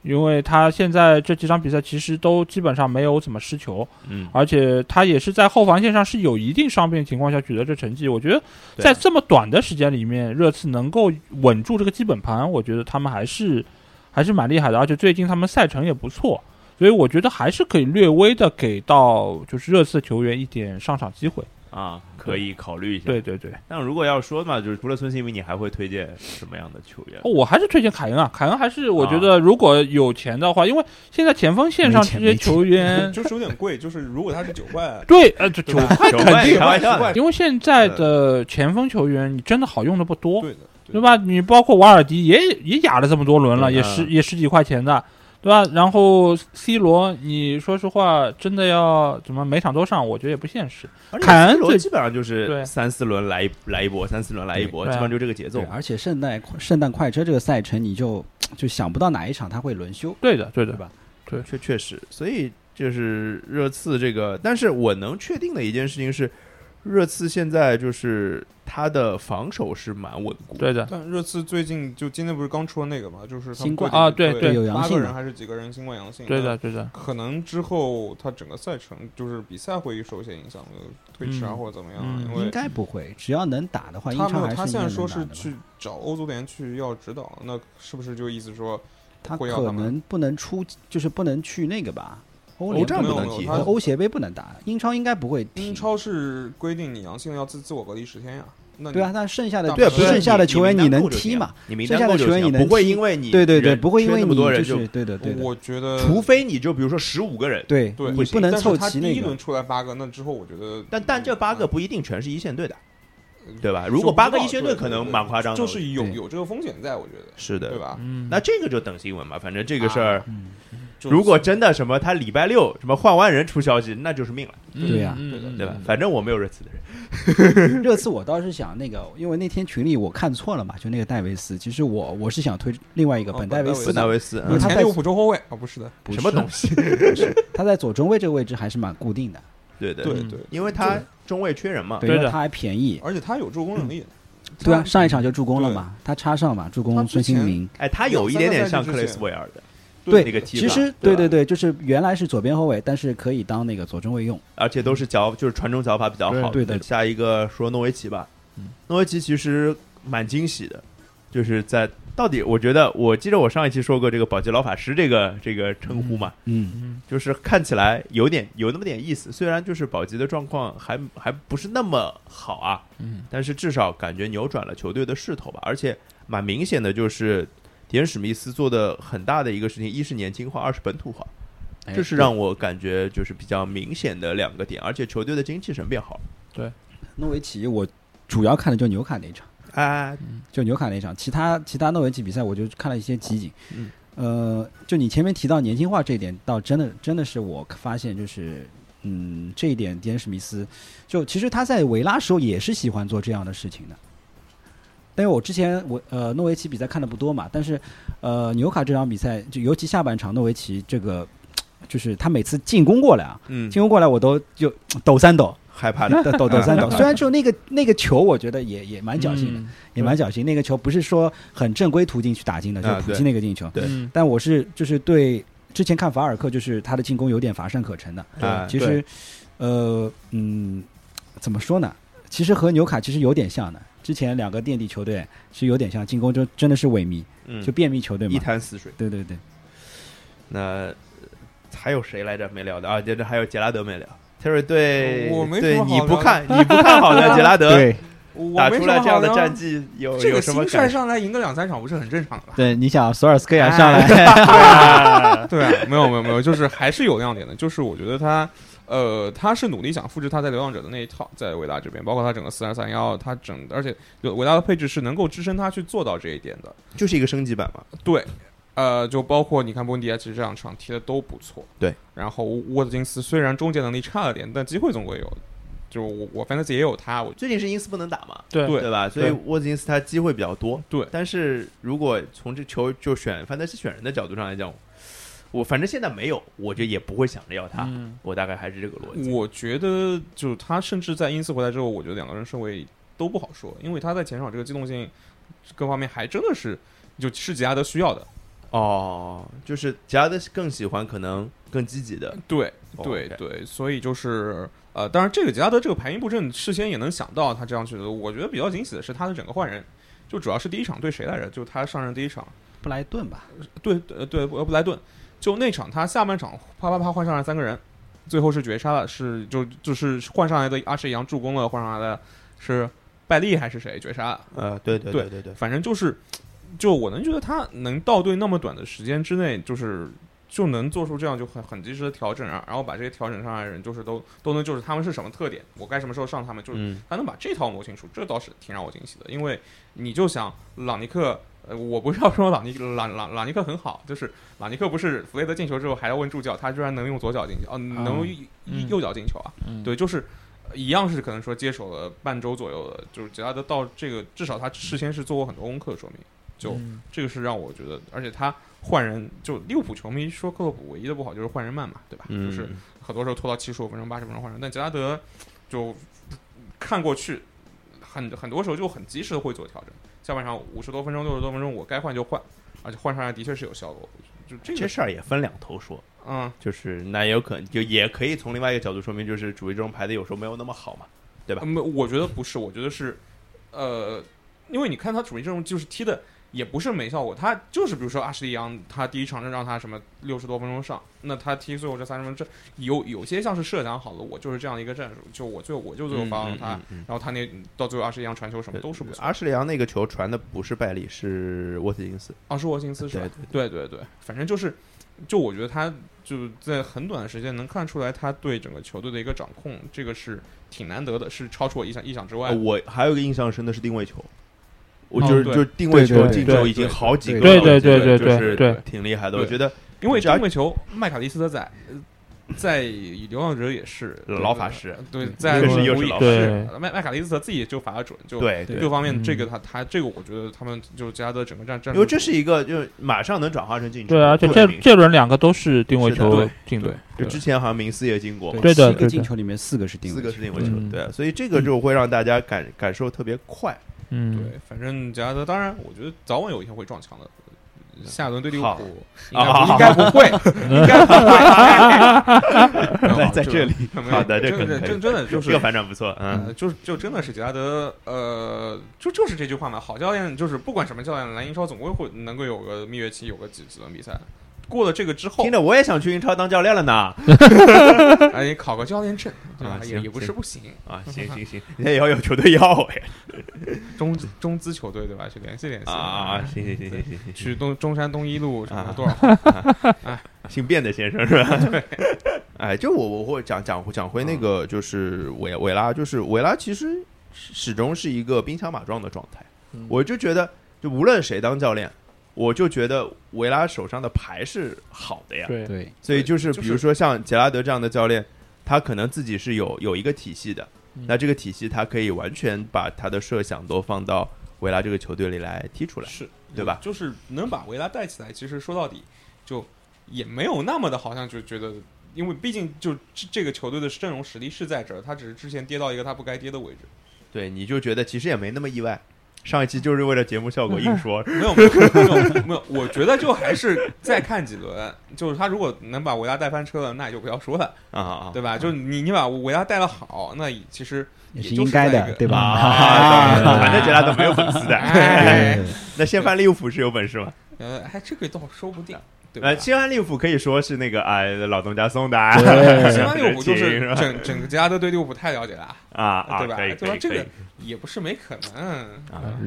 D: 因为他现在这几场比赛其实都基本上没有怎么失球，
A: 嗯，
D: 而且他也是在后防线上是有一定伤病情况下取得这成绩。我觉得在这么短的时间里面，热刺能够稳住这个基本盘，我觉得他们还是还是蛮厉害的。而且最近他们赛程也不错，所以我觉得还是可以略微的给到就是热刺球员一点上场机会。
A: 啊，可以考虑一下。
D: 对，对对，
A: 但如果要说嘛，就是除了孙兴民，你还会推荐什么样的球员？
D: 哦我还是推荐凯恩啊，凯恩还是我觉
A: 啊
D: 得如果有钱的话，因为现在前锋线上这些球员，
B: 就是有点贵，就是如果他是九块，
D: 对，呃，这九块
A: 九块
D: 肯定
B: 块
D: 因为现在的前锋球员，你真的好用的不多，
B: 对的，
D: 对吧？你包括瓦尔迪也也哑了这么多轮了，也十
A: 嗯
D: 也十几块钱的，对吧？然后 C 罗，你说实话，真的要怎么每场都上，我觉得也不现实。
A: 而且
D: 凯恩最
A: 基本上就是
D: 对
A: 三四轮来一来一波，三四轮来一波，基本上就这个节奏
C: 对，。而且圣诞圣诞快车这个赛程，你就就想不到哪一场他会轮休，
D: 对的，对的
C: 对，吧？
A: 确确实，所以就是热刺这个，但是我能确定的一件事情是，热刺现在就是他的防守是蛮稳固的。
D: 对的，
B: 但热刺最近就今天不是刚出了那个嘛，就是他们
C: 新冠
D: 啊对
B: 对
C: 对有阳
B: 八个人还是几个人新冠阳性，
D: 对的，对的。
B: 可能之后他整个赛程就是比赛会受一些影响，呃推迟啊
D: 嗯
B: 或者怎么样，
D: 嗯
B: 因为
C: 应该不会，只要能打的话，英
B: 他没有，
C: 超还是
B: 他现在说是去找欧足联去要指导，那是不是就意思说
C: 他可能不能出，就是不能去那个吧？欧
A: 战不能踢
C: 欧协杯不能打，英超应该不会踢。
B: 英超是规定你阳性要自自我隔离十天呀？
C: 对啊，，那剩下的
B: 大
A: 对，
C: 剩下的球员
A: 你
C: 能踢嘛？？
A: 你
C: 剩下的球员你能
A: 不会
C: 踢
A: 因为你
C: 对对对，不会因
A: 为那么
C: 为你就
A: 多人就是
C: 对的对的，
B: 我觉得
A: 除非你就比如说十五个人，
C: 对
B: 对
C: 你不能凑齐那个
B: 第一轮。出来八个，那之后我觉得，
A: 但但这八个
B: 嗯
A: 不一定全是一线队的，
B: 嗯
A: 对吧？如果八个一线队可能蛮夸张的，
B: 就是有有这个风险在，我觉得，
A: 是的，
B: 对？吧？
D: 嗯，
A: 那这个就等新闻吧，反正这个事儿，如果真的什么他礼拜六什么换完人出消息，那就是命了，
D: 嗯
C: 对呀
A: 对吧？
D: 嗯？
A: 反正我没有热刺的人，
C: 热刺我倒是想那个，因为那天群里我看错了嘛，就那个戴维斯。其实我我是想推另外一个
B: 哦
C: 本戴维斯
A: 本，戴维斯，嗯
C: 因为他在
B: 前利物浦中后卫啊，不是的，
C: 不是。
A: 什么东西？
C: 他在左中卫这个位置还是蛮固定的，
A: 对对
D: 嗯
B: 对对，
A: 因为他中卫缺人嘛，
C: 对，
D: 的
C: 他还便宜。
B: 而且他有助攻能力，
C: 对啊，上一场就助攻了嘛，他插上嘛，助攻孙兴民。
A: 哎，他有一点点像克雷斯维尔的，
C: 对
A: 那个踢法
C: 其实
A: 对
C: 对对对，就是原来是左边后卫，但是可以当那个左中卫用。
A: 而且都是脚 就是传中脚法比较好。
C: 对对的
A: 下一个说诺维奇吧。
D: 嗯，
A: 诺维奇其实蛮惊喜的，就是在到底我觉得，我记得我上一期说过这个保级老法师这个这个称呼嘛，
C: 嗯，
D: 嗯。
A: 就是看起来有点有那么点意思，虽然就是保级的状况还还不是那么好啊，
D: 嗯。
A: 但是至少感觉扭转了球队的势头吧，而且蛮明显的就是。迪恩·史密斯做的很大的一个事情，一是年轻化，二是本土化，
C: 哎
A: 这是让我感觉就是比较明显的两个点，而且球队的精气神变好了。
C: 对诺维奇，我主要看的就纽卡那一场，
A: 哎，
C: 就纽卡那一场，其他其他诺维奇比赛我就看了一些集锦。
A: 嗯，
C: 呃，就你前面提到年轻化这一点，倒真的真的是我发现就是。嗯，这一点，迪恩·史密斯，就其实他在维拉时候也是喜欢做这样的事情的。但是我之前我呃诺维奇比赛看的不多嘛，但是呃纽卡这场比赛，就尤其下半场诺维奇这个，就是他每次进攻过来啊，
A: 嗯，
C: 进攻过来我都就抖三抖，
A: 害怕的，
C: 抖抖抖三抖。虽然就那个那个球，我觉得也也蛮侥幸的，
D: 嗯
C: 也蛮侥幸。那个球不是说很正规途径去打进的，就
A: 啊
C: 普基那个进球。但我是就是对之前看法尔克，就是他的进攻有点乏善可陈的。
A: 对
C: 其实，呃，嗯，怎么说呢？其实和纽卡其实有点像的。之前两个垫底球队是有点像，进攻就真的是萎靡，
A: 嗯，
C: 就便秘球队
A: 一
C: 嘛。
A: 潭死水。
C: 对对对，
A: 那呃还有谁来着没聊的啊？接着还有杰拉德没聊。Terry 对，
B: 我没
A: 对你不看 你不看好的 杰拉德，
C: 对
A: 打出来这样的战绩，有
B: 这个
A: 有什么
B: 新帅？上来赢个两三场不是很正常的吧？
C: 对，你想索尔斯克亚上来，
B: 对啊，没有没有没有，就是还是有亮点的。就是我觉得他，呃，他是努力想复制他在流浪者的那一套，在伟大这边，包括他整个四二三幺，他整，而且伟大的配置是能够支撑他去做到这一点的。
A: 就是一个升级版嘛。
B: 对，呃，就包括你看波恩迪亚，其实这两场踢的都不错。
A: 对，
B: 然后沃特金斯虽然终结能力差了点，但机会总归有。就我我 fantasy 也有他，我
A: 最近是因斯不能打嘛，
D: 对
B: 对
A: 对吧？所以沃特金斯他机会比较多。
B: 对
A: 但是如果从这球就选范德西选人的角度上来讲，我反正现在没有，我就也不会想着要他。
D: 嗯
A: 我大概还是这个逻辑。
B: 我觉得，就他甚至在因斯回来之后，我觉得两个人顺位都不好说，因为他在前场这个机动性各方面还真的是就是吉拉德需要的。
A: 哦，就是吉拉德更喜欢可能更积极的。
B: 对
A: 哦
B: 对对，所以就是呃，当然这个吉拉德这个排兵布阵事先也能想到他这样去的。我觉得比较惊喜的是他的整个换人，就主要是第一场对谁来着？就他上任第一场，
C: 布莱顿吧，
B: 对呃对布布莱顿，就那场他下半场啪啪啪换上来三个人，最后是绝杀了，是就就是换上来的阿什扬助攻了，换上来的是拜利还是谁绝杀了？
A: 呃，对对
B: 对
A: 对对对，
B: 反正就是，就我能觉得他能到队那么短的时间之内，就是就能做出这样就很很及时的调整，啊然后把这些调整上来的人，就是都都能就是他们是什么特点，我该什么时候上他们，就是
A: 嗯
B: 他能把这套摸清楚，这倒是挺让我惊喜的。因为你就想朗尼克，呃，我不是要说朗尼朗朗朗尼克很好，就是朗尼克不是弗雷德进球之后还要问助教，他居然能用左脚进球，哦、能用右脚进球啊？
D: 嗯
B: 对，就是呃一样是可能说接手了半周左右的，就是杰拉德到这个至少他事先是做过很多功课，说明就、
D: 嗯
B: 这个是让我觉得，而且他换人就利物浦球迷说克洛普唯一的不好就是换人慢嘛，对吧？
A: 嗯，
B: 就是很多时候拖到七十五分钟、八十分钟换人，但杰拉德就看过去很很多时候就很及时的会做调整，下半场五十多分钟、六十多分钟我该换就换，而且换上来的确是有效果，就这
A: 这事儿也分两头说。
B: 嗯。
A: 就是那也有可能，就也可以从另外一个角度说明，就是主力中排的有时候没有那么好嘛。对吧
B: 嗯，我觉得不是，我觉得是，呃，因为你看他主力阵容就是踢的也不是没效果，他就是比如说阿什利杨，他第一场就让他什么六十多分钟上，那他踢最后这三十分钟，这有有些像是设想好了，我就是这样一个战术，就我最后我就最后发动他，
A: 嗯嗯嗯
B: 然后他那到最后阿什利杨传球什么都是不错。
A: 阿什利杨那个球传的不是拜利，是沃特金斯。
B: 啊，是沃金斯是吧？
A: 对
B: 对对对，反正就是，就我觉得他就在很短的时间能看出来他对整个球队的一个掌控，这个是挺难得的，是超出我意想意想之外。
A: 我还有一个印象深的是定位球，我
B: 哦
A: 就是
B: 对
A: 就是定位球
C: 对对
A: 进球
B: 对
A: 已经好几个了，
D: 对对
A: 我记得
D: 对对
A: 就是
D: 对
A: 挺厉害的。我觉得
B: 因为
A: 只要
B: 定位球，麦卡利斯特在，呃在流浪者也是
A: 老法师。
B: 对，
A: 嗯
B: 在
A: 又是老
D: 法师。
B: 麦麦卡利斯特自己就罚得准，就
A: 对对。
B: 各方面这个
D: 嗯
B: 他他这个我觉得他们就是加德整个战战，
A: 因为这是一个就是马上能转化成进球，
D: 对啊，就这这轮两个都是定位球
B: 对
D: 进的。
B: 对，
A: 就之前好像明斯也进过，
D: 对的
C: 七个进球里面四个是定位
A: 四，个是定位球，
D: 嗯。
A: 对啊，所以这个就会让大家感感受特别快。
D: 嗯，
B: 对，反正加德当然我觉得早晚有一天会撞墙的。下轮对利物浦应
A: 啊
B: 该不会，应该不会。
A: 在在这里，好的，这
B: 真的真真的就是
A: 这个反转不错，
B: 呃，
A: 嗯，
B: 就就真的是杰拉德，呃，就就是这句话嘛，好教练就是不管什么教练来英超总归会能够有个蜜月期，有个几几轮比赛。过了这个之后
A: 听，着我也想去英超当教练了呢。
B: 哎，你考个教练证，对吧
A: 啊？
B: 也也不是不行。
A: 啊，行行 行，人家也要有球队要哎
B: 中中资球队对吧？去联系联系
A: 啊，行行行行行行，
B: 去东中山东一路什么
A: 啊
B: 多少号？
A: 姓卞的先生是吧？对，哎，就我我会讲讲讲回那个就是维维拉，就是维拉其实始终是一个兵强马壮的状态。
D: 嗯
A: 我就觉得，就无论谁当教练，我就觉得维拉手上的牌是好的呀。
D: 对，
C: 对，
A: 所以就是比如说像杰拉德这样的教练，他可能自己是有有一个体系的，
D: 嗯
A: 那这个体系他可以完全把他的设想都放到维拉这个球队里来踢出来。
B: 是
A: 对吧
B: 就是能把维拉带起来，其实说到底就也没有那么的，好像就觉得，因为毕竟就这这个球队的阵容实力是在这儿，他只是之前跌到一个他不该跌的位置。
A: 对，你就觉得其实也没那么意外。上一期就是为了节目效果 硬说，
B: 没有没有没有没有，我觉得就还是再看几轮，就是他如果能把维拉带翻车了，那也就不要说了，
A: 啊
B: 对吧？就你你把维拉带的好，那其实
C: 也
B: 是
C: 应该的对吧？
A: 啊，反正杰拉德没有粉丝的。
B: 哎
A: 那先翻利物浦是有本事吗？
B: 呃，哎，这个倒说不定，对吧
A: 呃，？先翻利物浦可以说是那个啊老东家送的啊，
C: 对
B: 西安利物浦就
A: 是
B: 是整整个家都对利物浦太了解了，
A: 啊啊，
B: 对吧对吧这个也不是没可能。
A: 啊，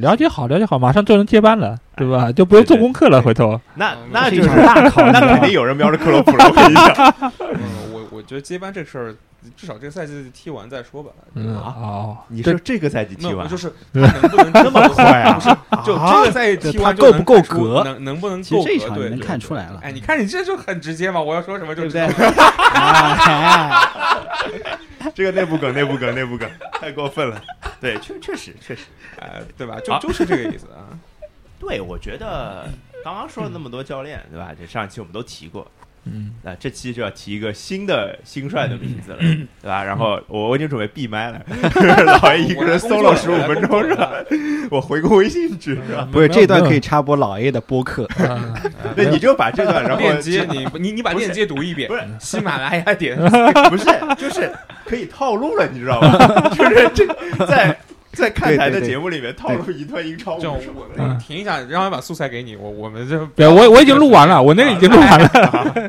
D: 了解好，了解好，马上就能接班了，对吧？就不用做功课了，回头。
A: 那
B: 嗯
A: 那就是那肯定有人瞄着克洛普了，我跟你讲。
B: 嗯，我我觉得接班这个事儿，至少这个赛季踢完再说吧。
D: 嗯
A: 啊
D: 哦，
A: 你说这个赛季踢，完
B: 就是 他能不能这么
A: 快啊
B: 不是，就这个赛季踢完
C: 够不够
B: 就能看出
C: 格
B: 能能不能
C: 其实
B: 够格？
C: 这一场能看出来了
B: 哎，你看你这就很直接嘛，我要说什么就
C: 对不对
B: 知道。
C: 哎
A: 这个内部梗，内部梗，内部梗，太过分了。对，确确实确实，
B: 哎，对吧？就
A: 好
B: 就是这个意思啊。
A: 对我觉得刚刚说了那么多教练，对吧？这上一期我们都提过，
D: 嗯，
A: 那这期就要提一个新的新帅的名字了，对吧？然后我我已经准备闭麦了，老爷一个人 solo 十五分钟是吧？我回个微信去是吧？
C: 不是这段可以插播老 A 的播客，
D: 啊。
A: 对，你就把这段然后
B: 链接你你你把链接读一遍
A: 不是，
B: 喜马拉雅点。
A: 不是，就是可以套路了，你知道吗？就是这在 在看台的节目里面套路一段英超。
B: 我停一下，让我把素材给你，我我们就
D: 对我我已经录完了，我那个已经录完了。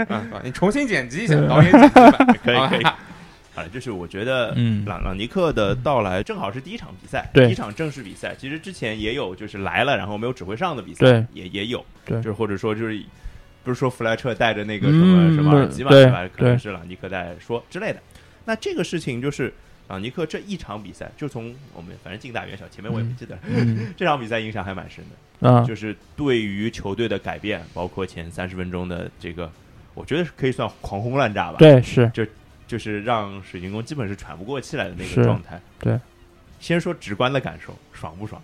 B: 啊，你重新剪辑一下，导演剪辑版，
A: 可 以可以。啊，就是我觉得，
D: 嗯。
A: 朗朗尼克的到来正好是第一场比赛，
D: 对。
A: 第一场正式比赛。其实之前也有就是来了然后没有指挥上的比赛，
D: 对，
A: 也也有，
D: 对。
A: 就是或者说就是不是说弗莱彻带着那个什么、
D: 嗯
A: 什么耳机嘛，
D: 对
A: 吧？可能是朗尼克在说之类的。那这个事情就是朗尼克这一场比赛，就从我们反正近大远小，前面我也不记得了，
D: 嗯
A: 这场比赛影响还蛮深的。
D: 啊，
A: 就是对于球队的改变，包括前三十分钟的这个，我觉得是可以算狂轰滥炸吧。，
D: 对是，
A: 就就是让水晶宫基本是喘不过气来的那个状态。
D: 对，
A: 先说直观的感受，爽不爽？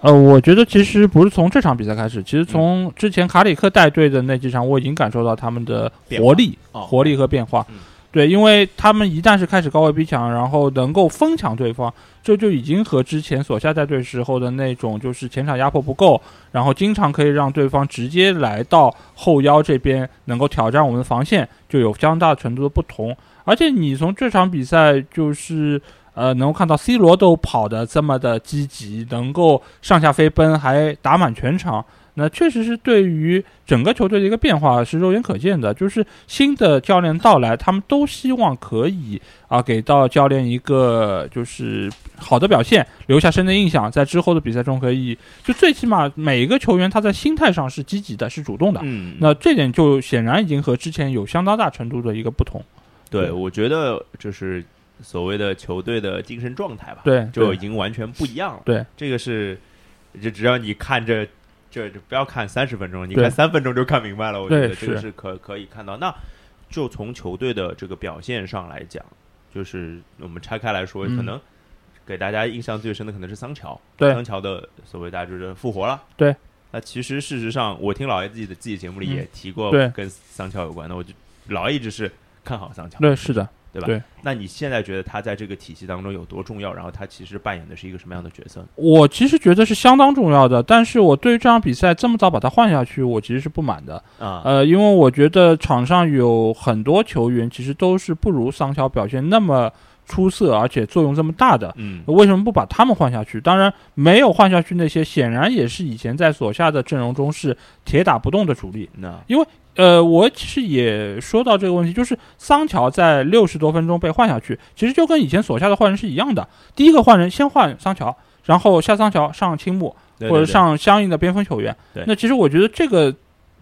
D: 呃，我觉得其实不是从这场比赛开始，其实从之前卡里克带队的那几场，我已经感受到他们的活力、
A: 哦
D: 活力和变化。
A: 嗯
D: 对，因为他们一旦是开始高位逼抢，然后能够疯抢对方，这就已经和之前索夏带队时候的那种就是前场压迫不够，然后经常可以让对方直接来到后腰这边，能够挑战我们的防线，就有相当大程度的不同。而且你从这场比赛就是呃，能够看到 C 罗都跑得这么的积极，能够上下飞奔，还打满全场。那确实是对于整个球队的一个变化是肉眼可见的，就是新的教练到来，他们都希望可以啊给到教练一个就是好的表现，留下深的印象，在之后的比赛中可以就最起码每一个球员他在心态上是积极的，是主动的。
A: 嗯，
D: 那这点就显然已经和之前有相当大程度的一个不同。
A: 对，我觉得就是所谓的球队的精神状态吧，
D: 对，
A: 就已经完全不一样了。
D: 对，
A: 这个是，就只要你看这这这不要看三十分钟，你看三分钟就看明白了。我觉得这个
D: 是
A: 是可可以看到。那就从球队的这个表现上来讲，就是我们拆开来说，
D: 嗯
A: 可能给大家印象最深的可能是桑乔，
D: 对
A: 桑乔的所谓大家就是复活了。
D: 对。
A: 那其实事实上，我听老爷自己的自己节目里
D: 嗯
A: 也提过
D: 对
A: 跟桑乔有关的，我就老爷一直是看好桑乔。
D: 对，是的，
A: 对吧？
D: 对
A: 那你现在觉得他在这个体系当中有多重要？然后他其实扮演的是一个什么样的角色？
D: 我其实觉得是相当重要的，但是我对于这场比赛这么早把他换下去，我其实是不满的。
A: 啊，
D: 呃，因为我觉得场上有很多球员其实都是不如桑乔表现那么出色，而且作用这么大的。
A: 嗯，
D: 为什么不把他们换下去？当然，没有换下去那些，显然也是以前在所下的阵容中是铁打不动的主力。
A: 那因为
D: 呃，我其实也说到这个问题，就是桑乔在六十多分钟被换下去，其实就跟以前所下的换人是一样的。第一个换人先换桑乔，然后下桑乔上青木，或者上相应的边锋球员
A: 对。
D: 那其实我觉得这个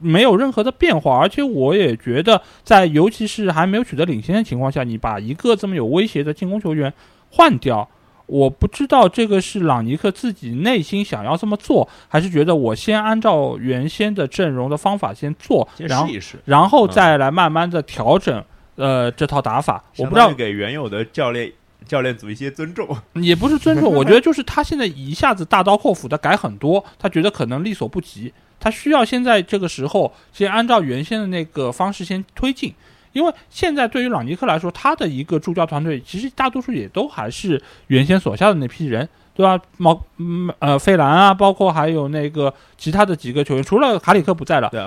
D: 没有任何的变化，而且我也觉得，在尤其是还没有取得领先的情况下，你把一个这么有威胁的进攻球员换掉。我不知道这个是朗尼克自己内心想要这么做，还是觉得我先按照原先的阵容的方法先做，
A: 先
D: 然后。然后再来慢慢的调整，呃，这套打法。我不知道
A: 给原有的教练教练组一些尊重。
D: 也不是尊重，我觉得就是他现在一下子大刀阔斧的改很多，他觉得可能力所不及，他需要现在这个时候先按照原先的那个方式先推进。因为现在对于朗尼克来说，他的一个助教团队其实大多数也都还是原先所下的那批人，对吧？毛嗯呃费兰啊，包括还有那个其他的几个球员，除了卡里克不在了，
A: 对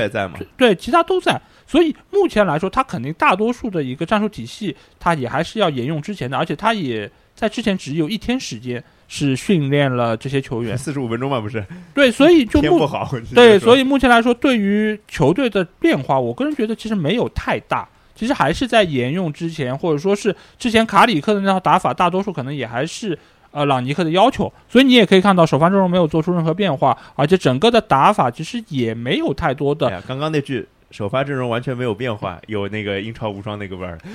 A: 也在嘛。
D: 对，其他都在。所以目前来说，他肯定大多数的一个战术体系，他也还是要沿用之前的，而且他也在之前只有一天时间是训练了这些球员。
A: 四十五分钟嘛，不是
D: 对，所以就
A: 不好。
D: 对，所
A: 以
D: 以目前来说，对于球队的变化，我个人觉得其实没有太大。其实还是在沿用之前，或者说是之前卡里克的那套打法，大多数可能也还是呃朗尼克的要求。所以你也可以看到，首发阵容没有做出任何变化，而且整个的打法其实也没有太多的
A: 哎，刚刚那句首发阵容完全没有变化，有那个英超无双那个味儿。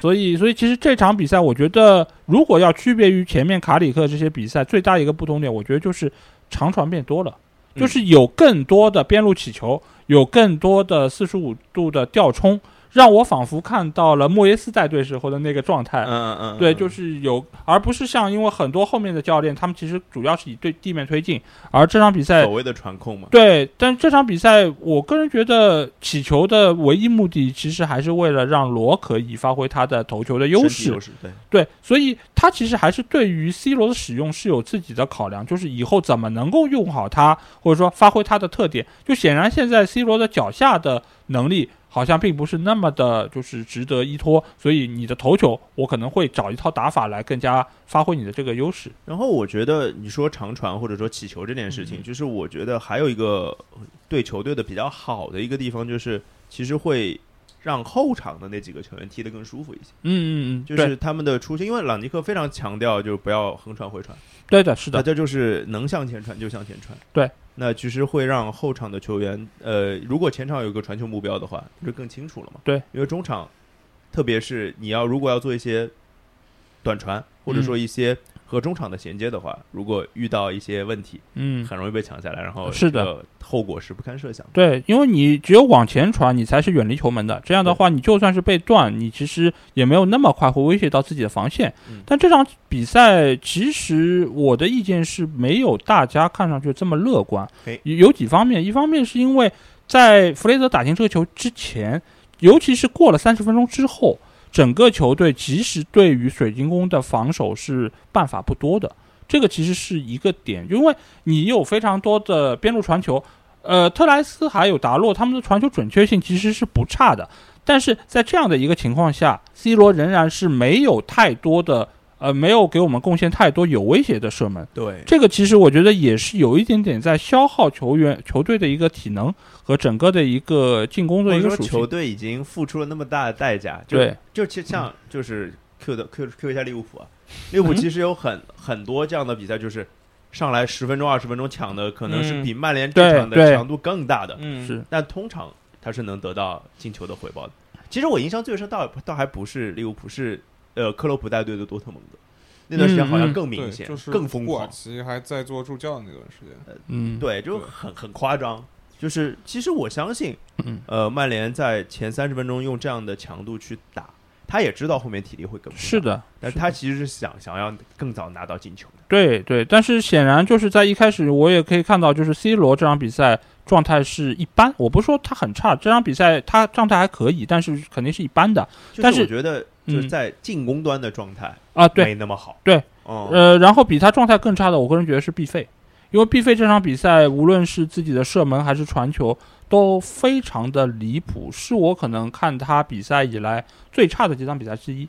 D: 所以，所以其实这场比赛，我觉得如果要区别于前面卡里克这些比赛，最大一个不同点，我觉得就是长传变多了，
A: 嗯
D: 就是有更多的边路起球，有更多的四十五度的吊冲，让我仿佛看到了莫耶斯带队时候的那个状态。
A: 嗯嗯嗯，
D: 对，就是有，而不是像因为很多后面的教练，他们其实主要是以对地面推进，而这场比赛
A: 所谓的传控嘛。
D: 对，但这场比赛，我个人觉得起球的唯一目的，其实还是为了让罗可以发挥他的头球的优势
A: 优。势对，
D: 对，所以他其实还是对于 C 罗的使用是有自己的考量，就是以后怎么能够用好他，或者说发挥他的特点。就显然现在 C 罗的脚下的能力好像并不是那么的，就是值得依托，所以你的头球，我可能会找一套打法来更加发挥你的这个优势。
A: 然后我觉得你说长传或者说起球这件事
D: 嗯
A: 情，就是我觉得还有一个对球队的比较好的一个地方，就是其实会让后场的那几个球员踢得更舒服一些。
D: 嗯嗯嗯，
A: 就是他们的出现，因为朗尼克非常强调就是不要横传回传，
D: 对的，是的，
A: 那这就是能向前传就向前传。
D: 对，
A: 那其实会让后场的球员，呃，如果前场有个传球目标的话，就更清楚了嘛。
D: 对，
A: 因为中场，特别是你要如果要做一些短传，或者说
D: 嗯
A: 一些和中场的衔接的话，如果遇到一些问题，
D: 嗯，
A: 很容易被抢下来，然后
D: 是的
A: 后果是不堪设想的。
D: 对，因为你只有往前传，你才是远离球门的。这样的话，你就算是被断，你其实也没有那么快会威胁到自己的防线。
A: 嗯
D: 但这场比赛，其实我的意见是没有大家看上去这么乐观。有有几方面，一方面是因为在弗雷泽打进这个球之前，尤其是过了三十分钟之后，整个球队其实对于水晶宫的防守是办法不多的。这个其实是一个点，因为你有非常多的边路传球，呃，特莱斯还有达洛他们的传球准确性其实是不差的，但是在这样的一个情况下，C 罗仍然是没有太多的呃，没有给我们贡献太多有威胁的射门。
A: 对，
D: 这个其实我觉得也是有一点点在消耗球员球队的一个体能和整个的一个进攻的一个属性。
A: 球队已经付出了那么大的代价，就
D: 对，
A: 就其实像就是 Q 的 Q Q 一下利物浦啊，利物浦
D: 嗯
A: 其实有很很多这样的比赛，就是上来十分钟、二十分钟抢的，可能是
B: 嗯。
A: 比曼联
D: 对
A: 这场的强度更大的，
B: 嗯，
D: 是。
A: 但通常他是能得到进球的回报的。其实我印象最深倒倒还不是利物浦，是呃克洛普带队的多特蒙德，那段时间好像更明显、
B: 就是
A: 更疯狂，
B: 奇还在做助教的那段时间，
D: 嗯，
A: 对，就很很夸张。就是其实我相信，
D: 嗯
A: 呃，曼联在前三十分钟用这样的强度去打，他也知道后面体力会跟不上，
D: 是的，
A: 但是他其实是想想要更早拿到进球的。
D: 对对，但是显然就是在一开始，我也可以看到，就是 C 罗这场比赛状态是一般。我不是说他很差，这场比赛他状态还可以，但是肯定是一般的但是
A: 我觉得就是
D: 嗯
A: 在进攻端的状态
D: 啊。对，
A: 没那么好。
D: 对，
A: 哦，
D: 呃，然后比他状态更差的，我个人觉得是毕费，因为毕费这场比赛无论是自己的射门还是传球都非常的离谱，是我可能看他比赛以来最差的几场比赛之一。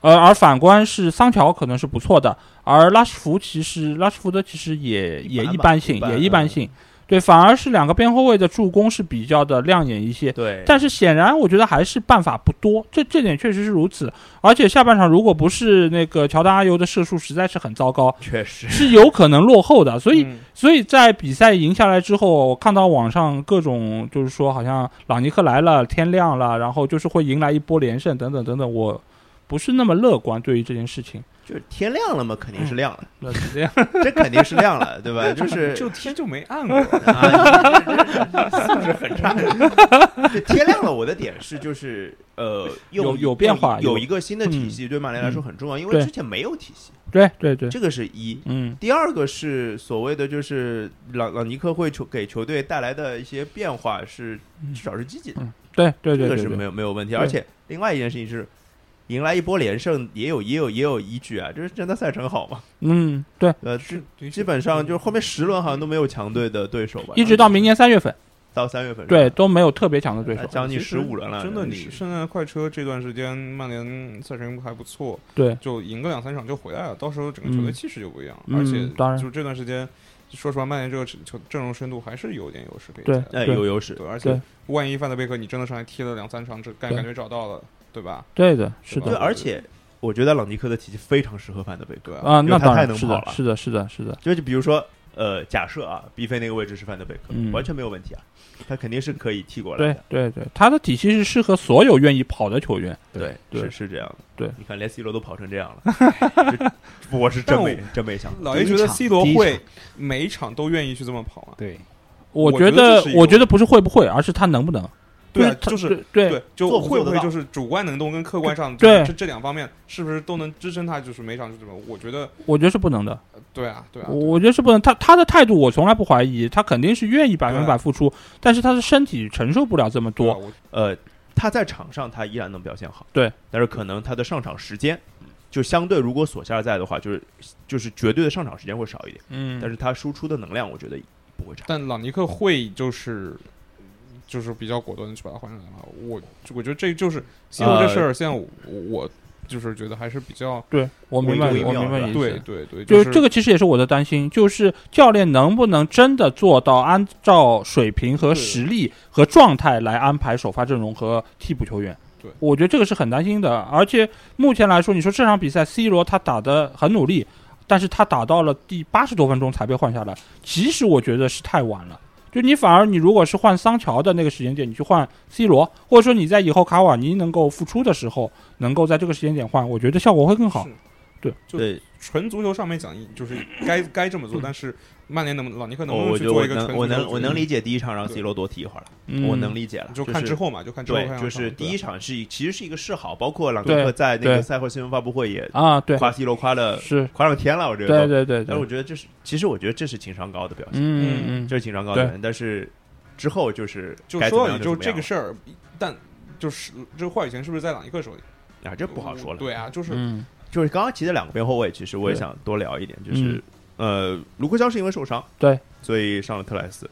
D: 呃，而反观是桑乔可能是不错的，而拉什福其实拉什福德其实也也
A: 一般
D: 性，也一般
A: 嗯
D: 性。对，反而是两个边后卫的助攻是比较的亮眼一些。
A: 对，
D: 但是显然，我觉得还是办法不多，这这点确实是如此。而且下半场如果不是那个乔丹阿尤的射术实在是很糟糕，
A: 确实
D: 是有可能落后的。所以，
B: 嗯
D: 所以在比赛赢下来之后，我看到网上各种就是说，好像朗尼克来了，天亮了，然后就是会迎来一波连胜等等等等，我不是那么乐观对于这件事情。
A: 就是天亮了嘛，肯定是亮了，
D: 那是这样，
A: 这肯定是亮了，对吧？就是
B: 就天就没暗过，
A: 啊，素 质很差。这天亮了，我的点是就是呃，
D: 有有变化有
A: 有一个新的体系，对曼联来说很重要，因为之前没有体系，
D: 对对对，
A: 这个是一。
D: 嗯。
A: 第二个是所谓的就是朗朗尼克会球给球队带来的一些变化是至少是积极的，
D: 嗯，对对
A: 这个是没有没有问题。而且另外一件事情是，迎来一波连胜也有也有也有依据啊，就是真的赛程好嘛，
D: 嗯对，
A: 呃，
B: 是
A: 基基本上就是后面十轮好像都没有强队的对手吧，
D: 一直到明年三月份，
A: 到三月份
D: 对，都没有特别强的对手。
A: 呃将近十五轮了，
B: 真的，你
A: 是
B: 圣诞快车这段时间，曼联赛程还不错，
D: 对，
B: 就赢个两三场就回来了，到时候整个球队
D: 嗯
B: 气势就不一样。
D: 嗯
B: 而且
D: 当然。
B: 就这段时间，说实话，曼联这个球阵容深度还是有点优势可以
D: 对对
A: 有优势，
B: 对，而且万一范德贝克你真的上来踢了两三场，这感感觉找到了，对吧？
D: 对的，是
B: 对
A: 对，
D: 的，
A: 而且我觉得朗尼克的体系非常适合范德贝克，
B: 啊，
D: 啊，
A: 因为他
D: 那当然是的，
A: 太能跑了
D: 是的，是的，是的，
A: 就就比如说呃，假设啊，B 费那个位置是范德贝克，
D: 嗯
A: 完全没有问题啊，他肯定是可以踢过来
D: 对
A: 的。
D: 对对，他的体系是适合所有愿意跑的球员。
A: 对，
D: 对
A: 是是这样的。
D: 对
A: 你看连 C 罗都跑成这样了，这我是真没真没想到。
B: 老爷觉得 C 罗会每一场都愿意去这么跑吗？
C: 对，
B: 我觉得
D: 我觉得不是会不会，而是他能不能。
B: 对啊，就是
D: 对
B: 对，就会不会就是主观能动跟客观上
D: 对
B: 这这两方面是不是都能支撑他？就是每场就这么？我觉得
D: 我觉得是不能的。
B: 对啊，对啊，
D: 我我觉得是不能。他他的态度我从来不怀疑，他肯定是愿意百分百付出，但是他的身体承受不了这么多。
A: 呃，他在场上他依然能表现好，
D: 对，
A: 但是可能他的上场时间就相对，如果索夏尔在的话，就是就是绝对的上场时间会少一点，
D: 嗯
A: 但是他输出的能量，我觉得不会差。
B: 但朗尼克会就是就是比较果断的去把他换上来了。我我觉得这就是 C 罗这事儿，现在我我就是觉得还是比较
D: 对，我明白，我明白你意思。
B: 对对对，
D: 就是这个，其实也是我的担心，就是教练能不能真的做到按照水平和实力和状态来安排首发阵容和替补球员。
B: 对
D: 我觉得这个是很担心的。而且目前来说，你说这场比赛 C 罗他打的很努力，但是他打到了第八十多分钟才被换下来，其实我觉得是太晚了。就你反而你如果是换桑乔的那个时间点，你去换 C 罗，或者说你在以后卡瓦尼能够复出的时候，能够在这个时间点换，我觉得效果会更好。对，
B: 就
A: 对，
B: 纯足球上面讲，就是该该这么做，但是曼联能不能朗尼克能不能
A: 我我
B: 去做一个
A: 觉得我能我能我能理解第一场让 C 罗多踢一会儿了，
D: 嗯
A: 我能理解了，
B: 就看之后嘛，就看之后，
A: 对就是第一场是其实是一个示好，包括朗尼克在那个赛后新闻发布会也
D: 啊，对，
A: 夸 C 罗夸了
D: 是，
A: 夸上天了，我觉得
D: 对。对对对
A: 但是我，觉得这是，其实我觉得这是情商高的表现，
D: 嗯嗯
A: 这是情商高的表现。但是之后就是
B: 就说到底就这个事儿，但就是这个话语权是不是在朗尼克手里？
A: 啊，这不好说了。
B: 对啊，就是
D: 嗯
A: 就是刚刚提的两个边后卫，其实我也想多聊一点，就是呃，卢克肖是因为受伤，
D: 对，
A: 所以上了特莱斯。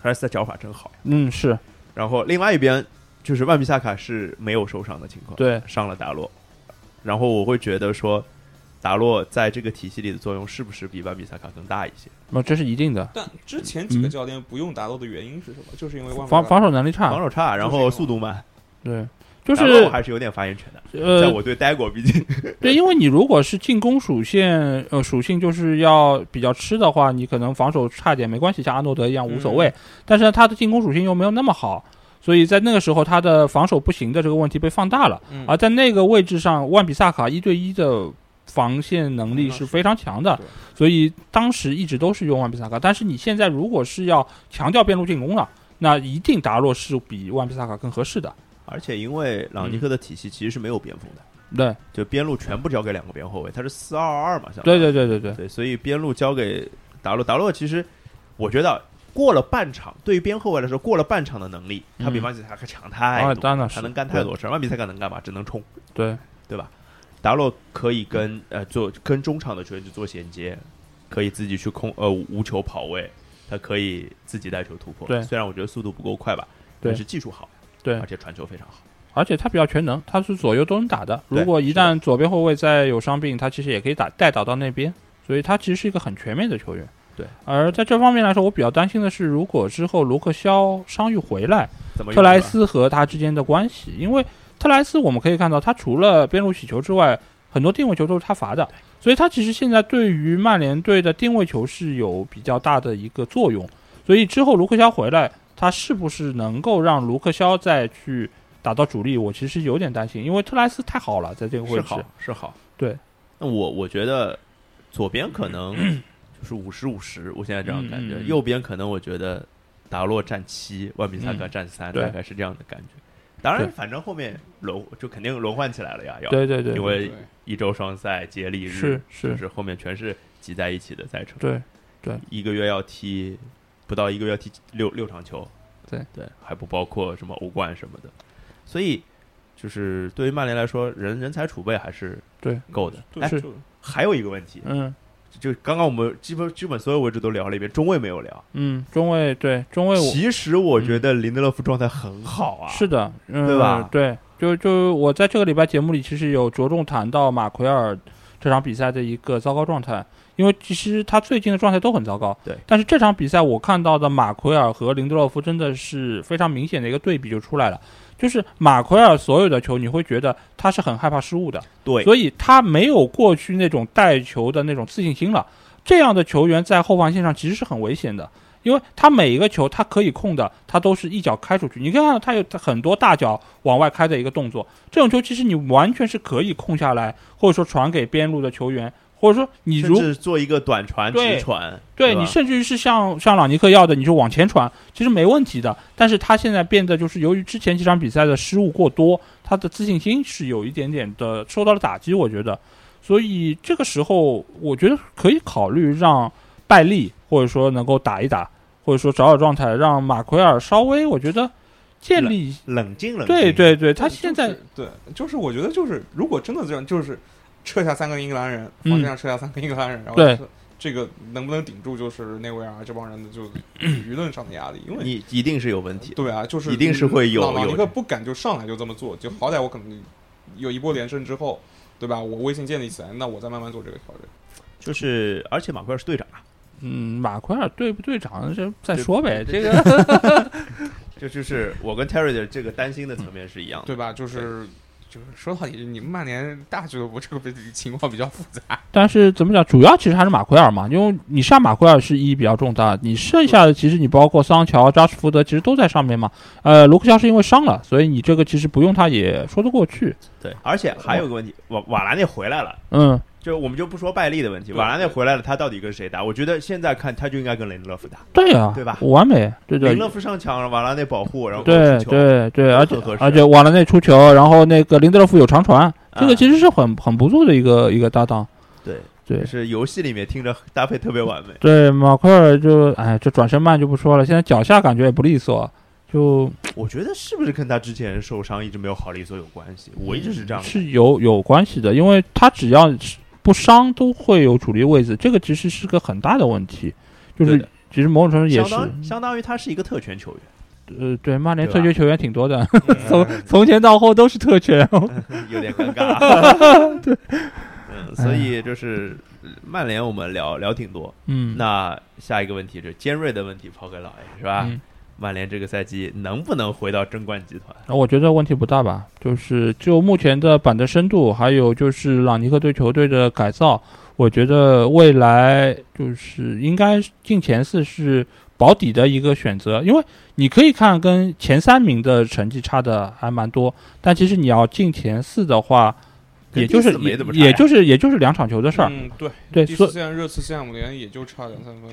A: 特莱斯的脚法真好。
D: 嗯是
A: 然后另外一边就是万比萨卡是没有受伤的情况，
D: 对，
A: 上了达洛。然后我会觉得说，达洛在这个体系里的作用是不是比万比萨卡更大一些？
D: 那这是一定的。
B: 但之前几个
D: 嗯
B: 教练不用达洛的原因是什么？就是因为万
D: 防防守能力差，
A: 防守差，然后速度慢，
D: 对，就是我
A: 还是有点发言权的。在
D: 呃，
A: 我对呆过，毕 竟
D: 对，因为你如果是进攻属性，呃，属性就是要比较吃的话，你可能防守差点没关系，像阿诺德一样无所谓。但是呢，他的进攻属性又没有那么好，所以在那个时候他的防守不行的这个问题被放大了。
B: 嗯
D: 而在那个位置上，万比萨卡一对一的防线能力
B: 嗯
D: 是非常强的，所以当时一直都是用万比萨卡。但是你现在如果是要强调边路进攻了，那一定达洛是比万比萨卡更合适的。
A: 而且因为朗尼克的体系其实是没有边锋的，
D: 对，
A: 就边路全部交给两个边后卫，他是四二二嘛，
D: 对对对对对，
A: 对，所以边路交给达洛，达洛其实我觉得过了半场，对于边后卫来说，过了半场的能力，他比
D: 嗯
A: 万比萨卡强太
D: 啊，
A: 多，
D: 当然是
A: 他能干太多事儿。万比萨卡能干嘛？只能冲，
D: 对，
A: 对吧？达洛可以跟呃做跟中场的球员去做衔接，可以自己去控呃无球跑位，他可以自己带球突破。
D: 对
A: 虽然我觉得速度不够快吧，但是技术好，
D: 对
A: 而且传球非常好。
D: 而且他比较全能，他是左右都能打的。如果一旦左边后卫再有伤病，他其实也可以打带导到那边，所以他其实是一个很全面的球员。
A: 对，
D: 而在这方面来说，我比较担心的是，如果之后卢克肖伤愈回来，特莱斯和他之间的关系，因为特莱斯我们可以看到，他除了边路起球之外，很多定位球都是他罚的，所以他其实现在对于曼联队的定位球是有比较大的一个作用。所以之后卢克肖回来，他是不是能够让卢克肖再去打到主力？我其实有点担心，因为特莱斯太好了，在这个位置
A: 是好。是好。
D: 对，
A: 那我我觉得左边可能 就是五十五十，我现在这样感觉。右边可能我觉得达洛占七，万比萨卡占三、
D: 对
A: 大概是这样的感觉。当然，反正后面轮就肯定轮换起来了呀，要
D: 对对对，
A: 因为一周双赛接力日
D: 是
A: 就是是后面全是挤在一起的赛程。
D: 对对
A: 一个月要踢不到一个月要踢六六场球，
D: 对。
A: 对，还不包括什么欧冠什么的，所以就是对于曼联来说，人人才储备还是
D: 对。
A: 够的。哎，
B: 对是。
A: 还有一个问题，
D: 嗯。
A: 就刚刚我们基本基本所有位置都聊了一遍，中卫没有聊。
D: 嗯，中卫对中卫我
A: 其实我觉得林德勒夫状态很好啊，
D: 是的，嗯，
A: 对吧？
D: 对，就就我在这个礼拜节目里，其实有着重谈到马奎尔这场比赛的一个糟糕状态，因为其实他最近的状态都很糟糕。
A: 对
D: 但是这场比赛我看到的马奎尔和林德洛夫真的是非常明显的一个对比就出来了，就是马奎尔所有的球，你会觉得他是很害怕失误的，
A: 对，
D: 所以他没有过去那种带球的那种自信心了。这样的球员在后防线上其实是很危险的，因为他每一个球他可以控的，他都是一脚开出去。你看到他有很多大脚往外开的一个动作，这种球其实你完全是可以控下来，或者说传给边路的球员，或者说你如
A: 做一个短传
D: 对
A: 直传，
D: 对
A: 吧
D: 你甚至于是像像朗尼克要的，你就往前传，其实没问题的。但是他现在变得就是由于之前几场比赛的失误过多，他的自信心是有一点点的受到了打击，我觉得。所以这个时候，我觉得可以考虑让拜利或者说能够打一打，或者说找找状态，让马奎尔稍微我觉得建立。
A: 冷静冷静。
D: 对对对，他现在
B: 就是对，就是我觉得就是如果真的这样，就是撤下三个英格兰人，
D: 嗯
B: 防线上撤下三个英格兰人，然后
D: 对
B: 这这个能不能顶住，就是内维尔这帮人的就舆论上的压力，因为
A: 你一定是有问题。
B: 对啊，就是
A: 一定是会有
B: 朗朗尼
A: 有
B: 克不敢就上来就这么做，就好歹我可能有一波连胜之后，对吧？我威信建立起来，那我再慢慢做这个调整。
A: 就是，而且马奎尔是队长啊，
D: 嗯，马奎尔队不队长这再说呗，这个
A: 这就是我跟 Terry 的这个担心的层面是一样的。
B: 对吧？就是就是说到底，你们曼联大俱乐部这个比情况比较复杂。
D: 但是怎么讲，主要其实还是马奎尔嘛，因为你上马奎尔是意义比较重大，你剩下的其实你包括桑乔、扎什福德其实都在上面嘛。呃，卢克肖是因为伤了，所以你这个其实不用他也说得过去。
A: 对，而且还有个问题，瓦瓦兰内回来了。
D: 嗯，
A: 就我们就不说拜利的问题，
B: 对
A: 瓦拉内回来了，他到底跟谁打？我觉得现在看他就应该跟雷德勒夫打，
D: 对呀、
A: 对吧
D: 完美，对对
A: 雷德勒夫上墙，瓦拉内保护，然后
D: 对对对，而且而且瓦拉内出球，然后那个林德勒夫有长传，这个
A: 啊
D: 其实是很很不错的一个一个搭档。
A: 对
D: 对
A: 是游戏里面听着搭配特别完美。
D: 对，马奎尔就哎，这转身慢就不说了，现在脚下感觉也不利索，就
A: 我觉得是不是跟他之前受伤一直没有好利索有关系？我一直是这样的。
D: 是有有关系的，因为他只要是不伤都会有主力位置，这个其实是个很大的问题，就是
A: 对
D: 其实某种程度也是，
A: 相当相当于他是一个特权球员，
D: 呃，对，曼联特权球员挺多的，
B: 嗯
D: 从从前到后都是特权。
A: 有点尴尬。对，嗯，所以就是呃曼联我们聊聊挺多。
D: 嗯，
A: 那下一个问题就是尖锐的问题抛给老 A 是吧？
D: 嗯
A: 曼联这个赛季能不能回到争冠集团？
D: 那我觉得问题不大吧，就是就目前的板的深度，还有就是朗尼克对球队的改造，我觉得未来就是应该进前四是保底的一个选择，因为你可以看跟前三名的成绩差的还蛮多，但其实你要进前四的话，也就是
A: 第四没怎么差
D: 也就是也就是两场球的事儿，
B: 嗯，对，
D: 对，所
B: 以现在热刺西汉姆联也就差两三分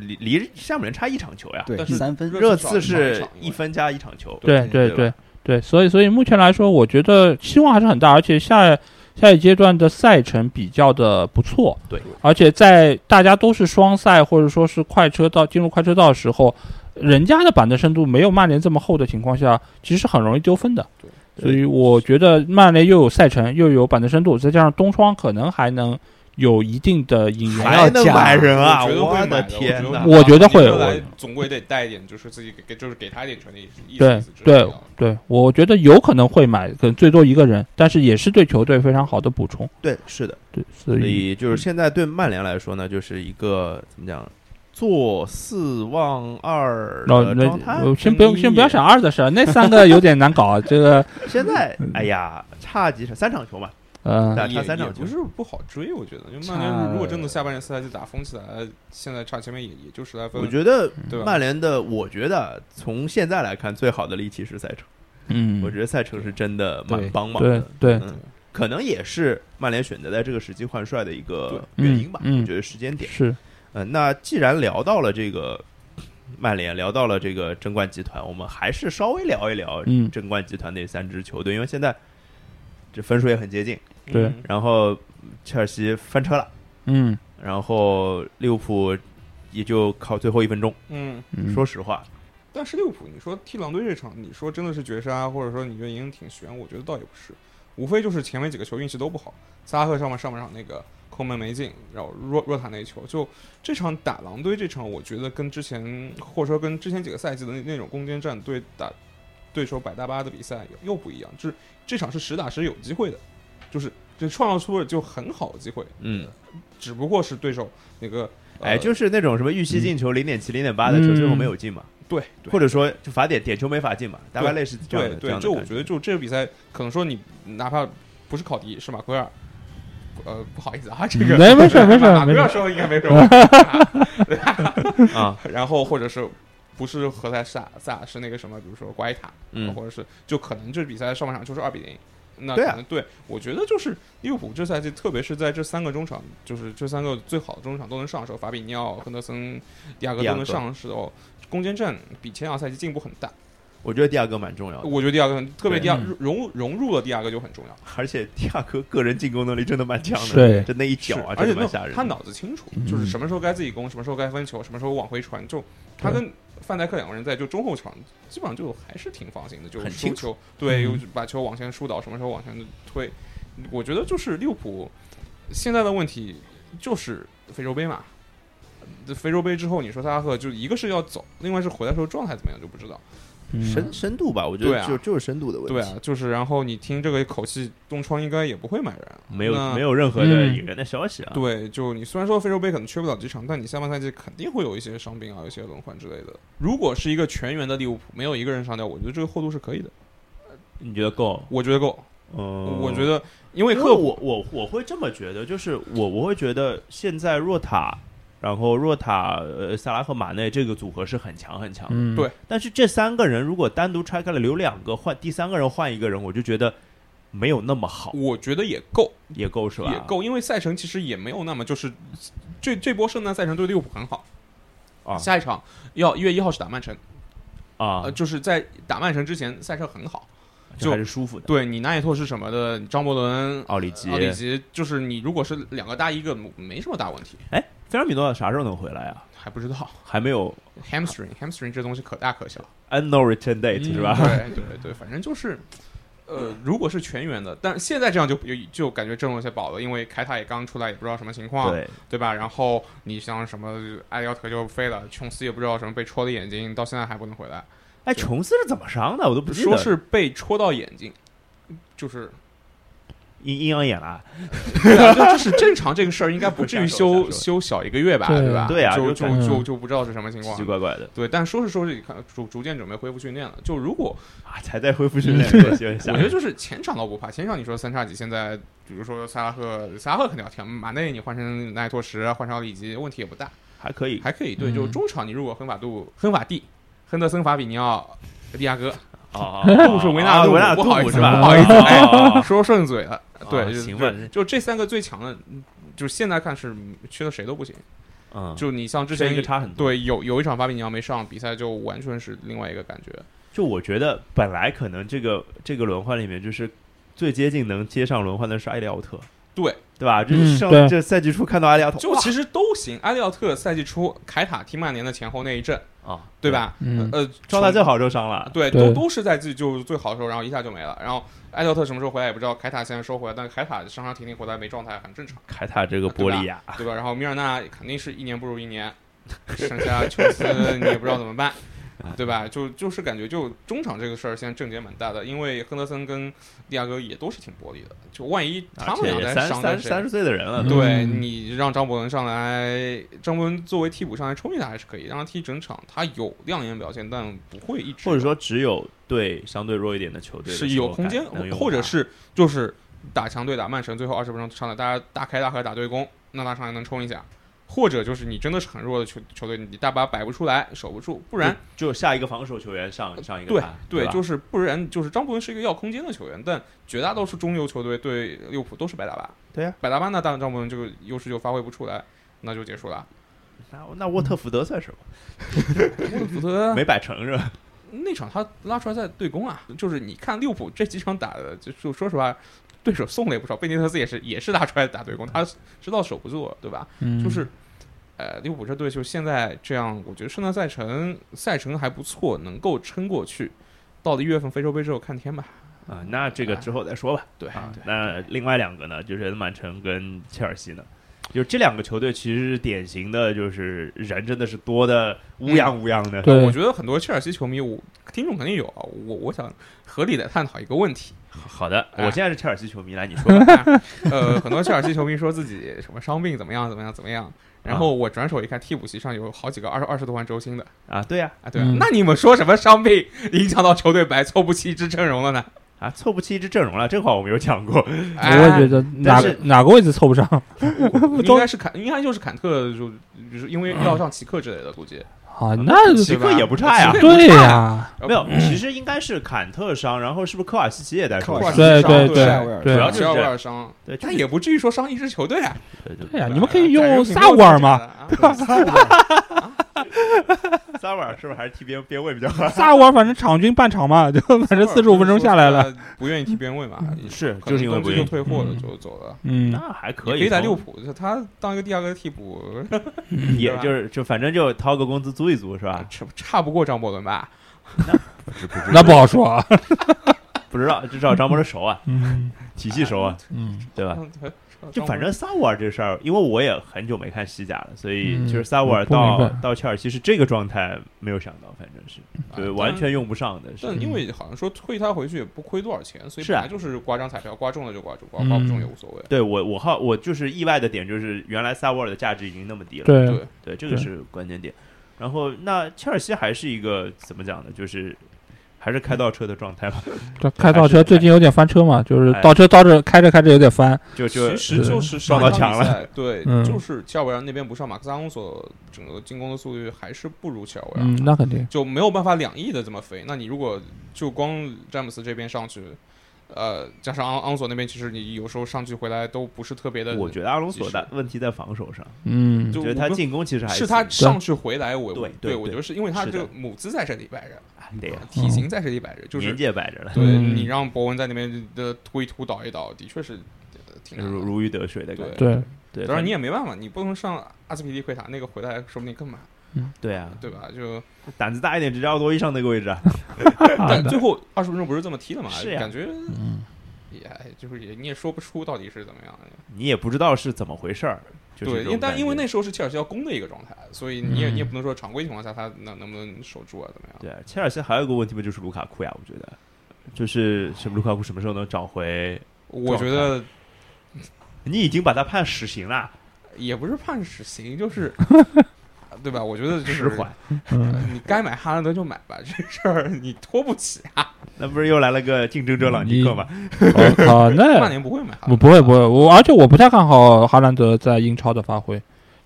A: 离，离离夏姆联差一场球呀。
C: 对
B: 但是
C: 三分，
A: 热刺是
B: 一
A: 分加一场球。
D: 对
A: 对
D: 对对对，所以所以目前来说，我觉得希望还是很大，而且下下一阶段的赛程比较的不错。
A: 对，
D: 而且在大家都是双赛或者说是快车道进入快车道的时候，人家的板凳深度没有曼联这么厚的情况下，其实是很容易丢分的。
B: 对
D: 所以我觉得曼联又有赛程，又有板凳深度，再加上东窗可能还能有一定的引援。
C: 还
A: 能买人啊！
B: 我觉得会
A: 我的
B: 买的
A: 天哪！
D: 我觉得会
B: 总归得带一点，就是自己给给，就是给他一点权利，
D: 对对对，我觉得有可能会买，可能最多一个人，但是也是对球队非常好的补充。
A: 对，是的。
D: 对，所
A: 所
D: 以
A: 以就是现在对曼联来说呢，就是一个怎么讲，坐四望二的状态。
D: 呃先不用，先不要想二的事儿，那三个有点难搞。这个，
A: 现在哎呀，差几场，三场球嘛，
D: 呃，
A: 打
B: 也
A: 差三场球
B: 也不是不好追，我觉得，因为曼联如果真的下半年赛季打疯起来，现在差前面也也就十来分。
A: 我觉得曼联的，我觉得从现在来看，最好的利器是赛程。
D: 嗯，
A: 我觉得赛程是真的蛮帮忙的。
D: 对，
A: 嗯，可能也是曼联选择在这个时机换帅的一个原因吧。
D: 嗯嗯
A: 我觉得时间点。
D: 是，
A: 嗯，那既然聊到了这个曼联，聊到了这个争冠集团，我们还是稍微聊一聊
D: 嗯
A: 争冠集团那三支球队，因为现在这分数也很接近。
D: 对
B: 嗯
A: 然后切尔西翻车了，
D: 嗯
A: 然后利物浦也就靠最后一分钟。
B: 嗯，
D: 嗯，
A: 说实话，
B: 但是利物浦，你说踢狼队这场，你说真的是绝杀，或者说你觉得赢挺悬，我觉得倒也不是，无非就是前面几个球运气都不好。萨拉赫上半上半场那个空门没进，然后若若塔那一球，就这场打狼队这场，我觉得跟之前或者说跟之前几个赛季的那那种攻坚战对打对手百大巴的比赛又不一样，就是这场是实打实有机会的，就是就创造出了就很好的机会，
A: 嗯，
B: 只不过是对手那个。呃
A: 哎，就是那种什么预期进球零点七、零点八的球，
D: 嗯
A: 最后没有进嘛，
B: 对，对
A: 或者说就罚点点球没法进嘛，大概类似这样的。这
B: 对就我觉得，就这个比赛，可能说你哪怕不是考迪，是马奎尔，呃，不好意思啊，这个
D: 没没事 没事
B: 马哥要说应该没什么啊。
A: 啊，
B: 然后或者是不是何塞萨萨是那个什么，比如说瓜伊塔，
A: 嗯
B: 或者是就可能这比赛上半场就是二比零。那
A: 对啊
B: 可能对，我觉得就是利物浦这赛季，特别是在这三个中场，就是这三个最好的中场都能上的时候，法比尼奥、亨德森、迪亚哥都能上的时候，攻坚战比前两赛季进步很大。
A: 我觉得第二个蛮重要的，
B: 我觉得第二个很，特别
A: 对
B: 第二
D: 嗯
B: 融融入了第二个就很重要。
A: 而且第二个个人进攻能力真的蛮强的，
D: 对
A: 就那一脚啊，
B: 而且那
A: 真的蛮吓人。
B: 他脑子清楚，
D: 嗯
B: 就是什么时候该自己攻，什么时候该分球，什么时候往回传。就他跟范戴克两个人在就中后场，基本上就还是挺放心的，就
A: 很清
B: 输球，对，
D: 嗯
B: 把球往前疏导，什么时候往前推。我觉得就是利物浦现在的问题就是非洲杯嘛。呃非洲杯之后，你说萨拉赫就一个是要走，另外是回来时候状态怎么样就不知道。
D: 嗯
A: 深深度吧，我觉
B: 对啊
A: 得就就是深度的问题。
B: 对啊，就是然后你听这个口气，东窗应该也不会买人，
A: 没有没有任何的
D: 嗯
A: 引援的消息啊。
B: 对，就你虽然说非洲杯可能缺不了几场，但你下半赛季肯定会有一些伤病啊，有一些轮换之类的。如果是一个全员的利物浦，没有一个人上掉，我觉得这个厚度是可以的，
A: 你觉得够？
B: 我觉得够。
A: 嗯，
B: 我觉得，因为
A: 因为
B: 赫
A: 我我我会这么觉得，就是我我会觉得现在若塔，然后若塔、呃萨拉赫、马内这个组合是很强很强的。
D: 嗯
B: 对
A: 但是这三个人如果单独拆开了留两个换第三个人换一个人，我就觉得没有那么好，
B: 我觉得也够，
A: 也够是吧？
B: 也够，因为赛程其实也没有那么就是这这波圣诞赛程对利物浦很好。
A: 啊
B: 下一场要一月一号是打曼城，
A: 啊
B: 呃，，就是在打曼城之前赛程很好。
A: 就还是舒服的。
B: 对你南野拓是什么的，张伯伦、
A: 奥里吉，
B: 奥里吉，就是你如果是两个搭一个，没什么大问题。
A: 哎，菲尔米诺啥时候能回来啊？
B: 还不知道
A: 还没有
B: hamstring hamstring 这东西可大可小。
A: n no return date、
D: 嗯
A: 是吧？
B: 对对对，反正就是，呃，如果是全员的，但现在这样就有就感觉阵容有些饱了，因为凯塔也刚出来，也不知道什么情况，
A: 对，
B: 对吧？然后你像什么艾利奥特就飞了，琼斯也不知道什么被戳的眼睛，到现在还不能回来，
A: 哎，琼斯是怎么伤的？我都不记得。
B: 说是被戳到眼睛，就是
A: 阴阴阳眼了。
B: 对啊，就就是正常这个事儿应该不至于 休休小一个月吧，
D: 对
B: 对吧？
A: 对啊
B: 就
A: 就
B: 就就就不知道是什么情况
A: 奇奇。怪怪的
B: 对，但说是说是看逐逐渐准备恢复训练了。就如果
A: 啊，才在恢复训练，
B: 我觉得就是前场倒不怕，前场你说三叉戟现在，比如说萨拉赫，萨拉赫肯定要跳，马内你换成奈托什，换成奥里吉，问题也不大，
A: 还可以
B: 还可以。对，
D: 嗯
B: 就是中场你如果亨法杜、亨法蒂、亨德森、法比尼奥、迪亚哥，
A: 哦，
B: 杜是维纳
A: 维纳
B: 不好意思？不好意思说顺嘴了。对，就
A: 行吧，
B: 就就这三个最强的，嗯就是现在看是缺的谁都不行。
A: 嗯，
B: 就你像之前
A: 一个差很多。
B: 对有有一场法比尼奥没上，比赛就完全是另外一个感觉。
A: 就我觉得本来可能这个这个轮换里面，就是最接近能接上轮换的是埃利奥特，
B: 对，
A: 对吧？就是上
D: 嗯
A: 这赛季初看到埃利奥特，
B: 就其实都行。埃利奥特赛季初凯塔踢曼联的前后那一阵，
A: 啊，
B: 对？吧？
D: 嗯
B: 呃，
A: 状态最好的时候伤了，
B: 对，都都是在自己就最好的时候，然后一下就没了。然后埃特特什么时候回来也不知道，凯塔现在收回来，但是凯塔伤伤停停回来没状态很正常，
A: 凯塔这个玻璃呀，
B: 对吧？然后米尔纳肯定是一年不如一年，剩下琼斯你也不知道怎么办。对吧？就就是感觉就中场这个事儿现在症结蛮大的，因为亨德森跟利亚哥也都是挺玻璃的，就万一他们俩在
A: 三三
B: 伤在谁
A: 三十岁的人了，
D: 嗯
B: 对你让张伯伦上来，张伯伦作为替补上来冲一下还是可以，让他踢整场，他有亮眼表现，但不会一直
A: 或者说只有对相对弱一点的球队的
B: 是有空间或者是就是打强队打曼城，最后二十分钟上来大家大开大合打对攻，那他上来能冲一下，或者就是你真的是很弱的球球队，你大巴摆不出来，守不住，不然
A: 就下一个防守球员上上一个
B: 对
A: 他
B: 对，就是不然就是张伯伦是一个要空间的球员，但绝大多数中游球队对利物浦都是白大巴，
A: 对呀
B: 白大巴那当然张伯伦这个优势就发挥不出来，那就结束了。
A: 那那沃特福德算什么？
B: 沃特福德
A: 没摆成是吧？
B: 那场他拉出来在对攻啊，就是你看利物浦这几场打的，就就说实话，对手送了也不少。贝尼特斯也是也是打出来打对攻，他知道守不住，对吧？
D: 嗯
B: 就是，呃，利物浦这队就现在这样，我觉得圣诞赛程赛程还不错，能够撑过去。到了一月份非洲杯之后看天吧。
A: 啊，那这个之后再说吧。
B: 对
A: 啊
B: 对，
A: 那另外两个呢，就是曼城跟切尔西呢，就这两个球队其实是典型的，就是人真的是多的乌泱乌泱的。
D: 对
B: 我觉得很多切尔西球迷，我听众肯定有啊。我我想合理的探讨一个问题，
A: 好的，
B: 哎
A: 我现在是切尔西球迷，来你说吧。
B: 呃，很多切尔西球迷说自己什么伤病怎么样怎么样怎么样，然
A: 啊
B: 后我转手一看，替补席上有好几个二十二十多万周薪的
A: 啊，对呀、
B: 啊，对啊，
D: 嗯
B: 那你们说什么伤病影响到球队白凑不齐一支阵容了呢？
A: 啊，凑不齐一支阵容了，这话我没有讲过。
B: 哎
D: 我也觉得哪
A: 但是
D: 哪个位置凑不上
B: 应该是坎，应该就是坎特，就就是因为要上奇克之类的，估计
D: 啊？那
A: 奇克也不差呀
D: 对
B: 差
D: 呀，
A: 没有，其实应该是坎特伤，然后是不是科瓦西奇也在受伤
B: 科瓦西？
D: 对对
B: 对
A: 主要就是
B: 只要威尔伤，
A: 对，
B: 但也不至于说伤一支球队啊。
A: 对
D: 呀，你们可以用萨乌尔嘛，
B: 没有这么讲的啊
A: 萨瓦尔是不是还是踢边边位比较好？
D: 萨瓦尔反正场均半场嘛，就反正四十五分钟下来了，，
B: 不愿意踢边位嘛，
A: 是就是因为不愿意
B: 退货了，
D: 嗯
B: 就走了。
D: 嗯，
A: 那还可以，
B: 可以在利物浦，就他当一个第二个替补，
A: 也就是就反正就掏个工资租一租是吧？
B: 差差不过张伯伦吧？
D: 那不好说啊，
A: 不知道，至少张伯伦熟啊，
D: 嗯
A: 体系熟啊，
D: 嗯
A: 对吧？就反正萨沃尔这事儿，因为我也很久没看西甲了，所以
D: 嗯
A: 就是萨沃尔到
D: 白
A: 到切尔西是这个状态，没有想到，反正是对
B: 啊
A: 完全用不上的。是
B: 但因为好像说退他回去也不亏多少钱，所以本来就是刮张彩票，刮中了就刮中，刮
D: 嗯
B: 刮不中也无所谓。
A: 对我我好我就是意外的点就是原来萨沃尔的价值已经那么低了，
D: 对
B: 对，
A: 对，这个是关键点。然后那切尔西还是一个怎么讲呢？就是还是开倒车的状态吧，
D: 这开倒车最近有点翻车嘛，就是
A: 哎
D: 倒车倒着开着开着有点翻，
A: 就就
B: 其实就是
A: 撞到墙了
B: 对，
D: 嗯。
B: 就是切尔维尔那边不上马克斯阿隆索整个进攻的速率还是不如切尔维尔，
D: 嗯，那肯定，
B: 就没有办法两翼的这么飞。那你如果就光詹姆斯这边上去，呃，加上昂昂索那边，其实你有时候上去回来都不是特别的。
A: 我觉得阿隆索的问题在防守上，
D: 嗯
B: 就我
A: 觉得他进攻其实还
B: 是他上去回来，我
A: 对对对
B: 我觉得是因为他这个母资在这里摆着，
A: 对呀，
B: 体型在这里摆着，就是
A: 年纪摆着了，
B: 对
D: 嗯
B: 你让博文在那边的突一突倒一倒，的确是呃挺。
A: 如如鱼得水的感觉。
D: 对，
A: 对，
B: 当然你也没办法，你不能上阿斯皮利奎塔那个回来，说不定更慢，
A: 对啊，
B: 对吧？就
A: 胆子大一点，直接奥多伊上那个位置啊。
B: 但 最后二十分钟不是这么踢的嘛？
A: 是呀
B: 感觉
D: 嗯
B: 也就是也你也说不出到底是怎么样的。
A: 你也不知道是怎么回事儿，就是
B: 对，因但因为那时候是切尔西要攻的一个状态，所以你也
D: 嗯
B: 你也不能说常规情况下他能能不能守住啊，怎么样？
A: 对切尔西还有一个问题不就是卢卡库呀？我觉得就是什么卢卡库什么时候能找回？
B: 我觉得
A: 你已经把他判死刑了，
B: 也不是判死刑，就是对吧？我觉得就是。
D: 嗯，
B: 呃 你该买哈兰德就买吧，这事儿你拖不起啊。
A: 那不是又来了个竞争者朗尼克吗？
D: 我靠，
B: 曼
D: 那
B: 联不会买
D: 我不会不会，我而且我不太看好哈兰德在英超的发挥，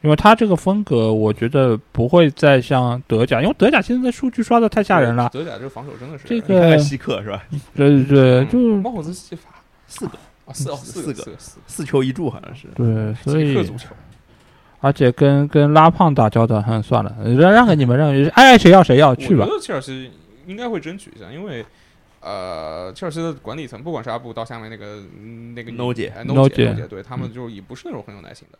D: 因为他这个风格，我觉得不会再像德甲，因为德甲现在的数据刷的太吓人了，
B: 德甲这个防守真的是
D: 这个
A: 看希克是吧？
D: 对 对对，就
B: 帽子戏法
A: 四个
B: 啊，四哦
A: 四个
B: 四四个四
A: 四球一助好像是。
D: 对，所以
B: 极客足球，
D: 而且跟跟拉胖打交道，哼，算了，让让给你们，让爱爱谁要谁要去吧
B: 我觉。得切尔西应该会争取一下，因为呃，切尔西的管理层，不管是阿布到下面那个嗯那个
A: No 姐
B: 哎
D: No
B: No
D: 姐
B: 姐，对他们就也不是那种很有耐心的，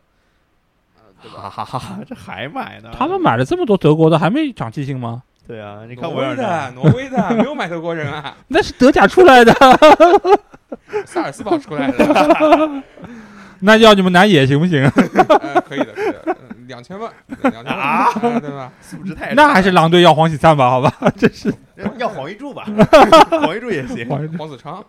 B: 呃，对吧？
A: 哈哈哈，这还买呢？
D: 他们买了这么多德国的，还没长记性吗？
A: 对啊，你看
B: 挪威的，挪威的，没有买德国人啊，
D: 那是德甲出来的，
B: 萨尔斯堡出来的，
D: 那要你们拿野行不行？
B: 呃，可以的，可以的，呃两千万，两千万，啊对吧？
A: 素质太
D: 那还是狼队要黄喜灿吧？好吧，这是
A: 要要黄一柱吧？黄一柱也行。
B: 黄子昌，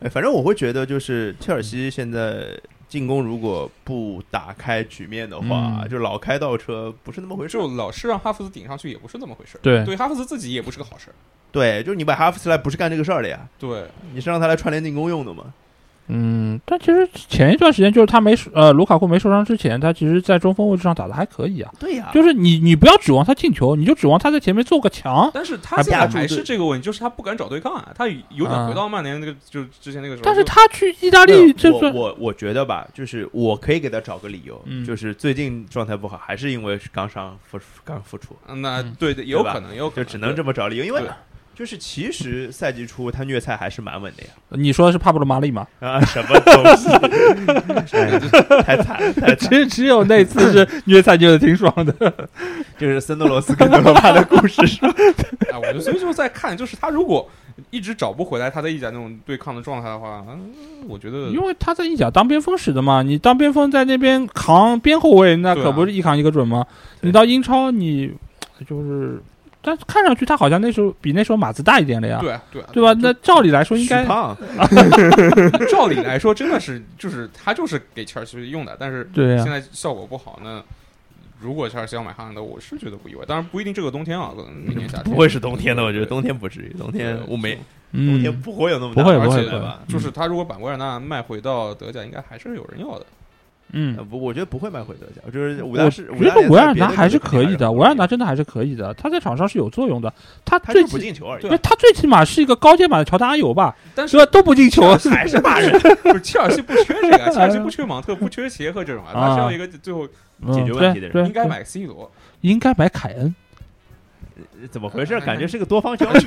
A: 哎，反正我会觉得，就是切尔西现在进攻如果不打开局面的话，
D: 嗯
A: 就老开倒车，不是那么回事。
B: 就老是让哈弗斯顶上去，也不是那么回事儿。
D: 对
B: 对，哈弗斯自己也不是个好事儿。
A: 对，就是你把哈弗斯来不是干这个事儿的呀，
B: 对，
A: 你是让他来串联进攻用的嘛？
D: 嗯，但其实前一段时间就是他没呃卢卡库没受伤之前，他其实在中锋位置上打的还可以啊。
A: 对呀
D: 就是你你不要指望他进球，你就指望他在前面做个墙。
B: 但是他
D: 还
B: 现在还是这个问题，就是他不敢找对抗啊，他有点
D: 啊
B: 回到曼联那个就之前那个时候。
D: 但是他去意大利，这
A: 我
D: 算
A: 我我觉得吧，就是我可以给他找个理由，
D: 嗯
A: 就是最近状态不好，还是因为刚伤复刚复出，
B: 嗯那
D: 对
B: 对的，有可能，有可能，
A: 就只能这么找理由，因为
B: 对
A: 就是其实赛季初他虐菜还是蛮稳的呀。
D: 你说的是帕布罗马利吗？
A: 啊，什么东西？哎太惨了，太惨了！
D: 只只有那次是虐菜，虐的挺爽的。
A: 就是森德罗斯跟德罗巴的故事是吧？
B: 啊，我就所以就在看，就是他如果一直找不回来他在意甲那种对抗的状态的话，嗯，我觉得
D: 因为他在意甲当边锋使的嘛，你当边锋在那边扛边后卫，那可不是一扛一个准吗？
A: 对
D: 你到英超，你就是，但看上去他好像那时候比那时候码子大一点了呀，
B: 对啊对
D: 吧？那照理来说应该
A: 胖，
B: 照理来说真的是就是他就是给切尔西用的，但是
D: 对
B: 现在效果不好，那如果切尔西要买哈兰德，我是觉得不意外。当然不一定这个冬天啊，可能明年夏天
A: 不会是冬天的，我觉得冬天不至于，冬天我没冬天，不会有那么
D: 不会
A: 大的
D: 不会不会
A: 问题吧？
B: 就是他如果把维尔纳卖回到德甲，应该还是有人要的。
D: 嗯
A: 呃，不，我觉得不会卖回德甲，就是五
D: 我
A: 大是我
D: 觉得维尔纳
A: 别的球队
D: 还是可以的，维尔纳真的还是可以的，他在场上是有作用的。他
A: 他不
D: 最起
A: 进球而已
D: 他最起码是一个高阶版的乔丹阿尤吧，
B: 但是？
D: 都不进球，
A: 还是骂人，
B: 不是切尔西不缺这个，切尔西不缺芒特，不缺协和这种啊，他需要一个最后
D: 嗯
A: 解决问题的人
B: 应该买 C 罗，
D: 应该买凯恩。
A: 怎么回事？感觉是个多方交易。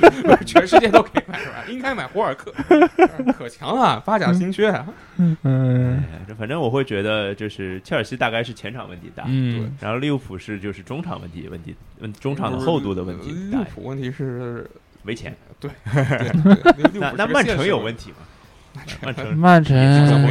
B: 全世界都可以买是吧？应该买霍尔克，可强了，八甲新缺啊。
D: 嗯
A: 反正我会觉得，就是切尔西大概是前场问题大，
D: 嗯，
A: 然后利物浦是就是中场问题问题问中场的厚度的问题
B: 利
A: 大
B: 物，浦问题是，
A: 没钱。
B: 对对，
A: 那那曼城有。问题吗？曼城
D: 曼城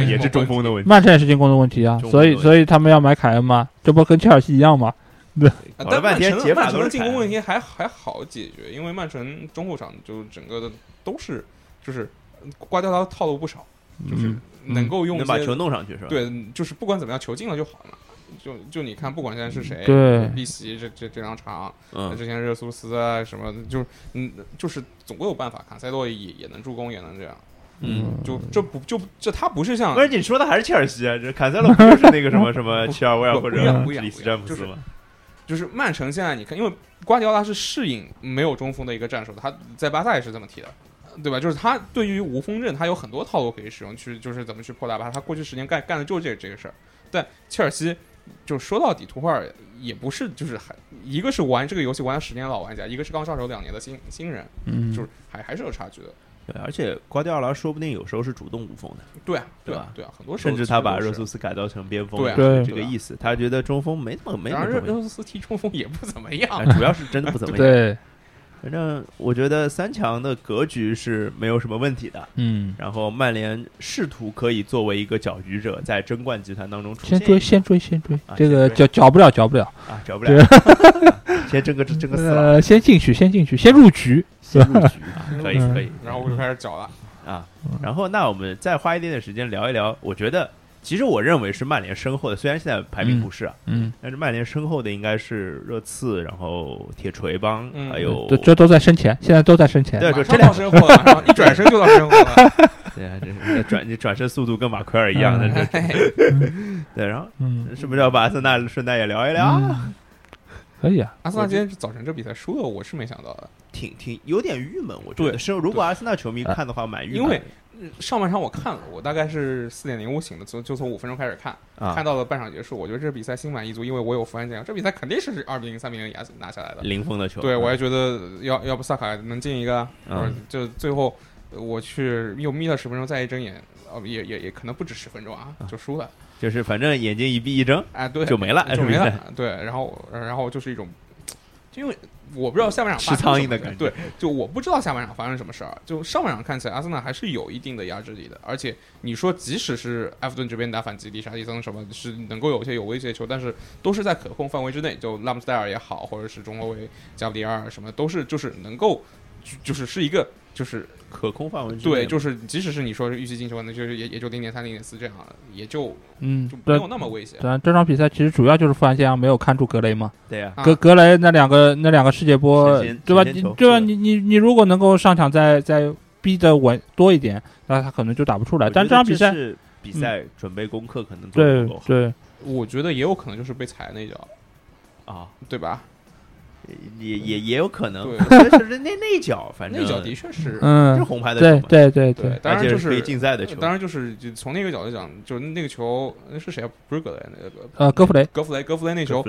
A: 也是中锋的问题。
D: 曼城也是进攻的问题啊，所以所以他们要买凯恩嘛，这不跟切尔西一样吗？
B: 啊
A: 搞了
B: 但曼城
A: 半天解法
B: 曼城的进攻问题还还好解决，因为曼城中后场就整个的都是就是瓜迪奥拉套路不少，就是
D: 嗯
B: 能够用
A: 把球弄上去是吧？，
B: 对，就是不管怎么样，球进了就好了嘛。就就你看，不管现在是谁，
D: 对
B: 碧玺这这这两场，
A: 嗯，
B: 之前热苏斯啊什么的，就是嗯，就是总归有办法。卡塞洛也也能助攻，也能这样。
A: 嗯，
B: 就这不就这他不是像
A: 不是你说的还是切尔西啊？这坎塞洛不就是那个什么 什么切尔维尔或者里斯詹姆斯吗？
B: 就是曼城现在你看，因为瓜迪奥拉是适应没有中锋的一个战术，他在巴萨也是这么踢的，对吧？就是他对于无锋阵，他有很多套路可以使用，去就是怎么去破大巴。他过去十年干干的就是这这个事儿。但切尔西就说到底，图赫尔也不是就是还一个是玩这个游戏玩了十年的老玩家，一个是刚上手两年的新新人，
D: 嗯，
B: 就是还还是有差距的。
A: 对，而且瓜迪奥拉说不定有时候是主动无锋的，
B: 对啊，
A: 对吧
B: 对啊，对啊，很多时候
A: 甚至他把热苏斯改造成边锋，
B: 对
A: 这个意思。他觉得中锋没怎么没怎么
B: 热热苏斯踢中锋也不怎么样
A: 哎，主要是真的不怎么样。
D: 对，
A: 反正我觉得三强的格局是没有什么问题的。
D: 嗯，
A: 然后曼联试图可以作为一个搅局者，在争冠集团当中出现。
D: 先追先追先追。
A: 啊，
D: 这个搅搅不了搅不了，
A: 啊，搅不了，先争个争个四郎，
D: 呃，先进去先进去先入局，
A: 先入局啊，可以
D: 嗯
A: 可以。
B: 然后我就开始搅了。
A: 啊。然后那我们再花一点点时间聊一聊，我觉得其实我认为是曼联身后的，虽然现在排名不是啊，
D: 嗯，
A: 但是曼联身后的应该是热刺，然后铁锤帮，
B: 嗯
A: 还有
D: 这这都在身前，现在都在身前，
A: 对就这两
B: 到 身后了，马上一转身就到身后了。
A: 对啊，这这转你转身速度跟马奎尔一样的，对，然后
D: 嗯，
A: 是不是要把阿森纳顺带也聊一聊？
D: 嗯可以啊，
B: 阿森纳今天早晨这比赛输了，我是没想到的。
A: 挺挺有点郁闷，我觉得是。如果阿森纳球迷看的话，蛮郁闷的，
B: 因为上半场我看了，我大概是四点零五醒的，从就从五分钟开始看，
A: 啊
B: 看到了半场结束。我觉得这比赛心满意足，因为我有福安健洋，这比赛肯定是二比零、三比零拿拿下来的。
A: 零封的球，
B: 对，我还觉得要要不萨卡能进一个，
A: 嗯
B: 或者就最后呃我去又眯了十分钟，再一睁眼，哦，也也也可能不止十分钟啊，就输了。
A: 就是反正眼睛一闭一睁，
B: 哎，对，
A: 就没了
B: 就没了
A: 是不是。
B: 对，然后然后就是一种，就因为我不知道下半场发
A: 吃
B: 生什么事
A: 苍蝇的感觉
B: 对，就我不知道下半场发生什么事儿。就上半场看起来，阿森纳还是有一定的压制力的。而且你说，即使是埃弗顿这边打反击，迪沙蒂森什么是能够有一些有威胁的球，但是都是在可控范围之内。就拉姆斯戴尔也好，或者是中后卫加布里尔什么，都是就是能够，就就是是一个就是
A: 可控范围之内
B: 对，就是即使是你说预期进球，那就是也也就零点三、零点四这样，也就
D: 嗯
B: 就，没有那么危险。
D: 对啊，这场比赛其实主要就是富安健洋没有看住格雷嘛，
A: 对呀，
B: 啊。
D: 格格雷那两个那两个世界波，对吧？对吧？你你你如果能够上场再再逼的稳多一点，那他可能就打不出来。但这场比赛，
A: 是比赛准备功课可能做得
D: 对
A: 不够好。
D: 对，
B: 我觉得也有可能就是被踩那一脚，
A: 啊，
B: 对吧？
A: 也也也有可能，
B: 对
A: 我觉得是那那一脚，反正
B: 那一脚的确是，
A: 是
D: 嗯，
A: 红牌的
D: 对
A: 球嘛，
D: 对对
B: 对，当然就是
A: 可以竞赛的球，
B: 当然就是就从那个角度讲，就是那个球那是谁啊？不是格雷，那个
D: 呃，戈弗雷，
B: 格弗雷，格弗雷那球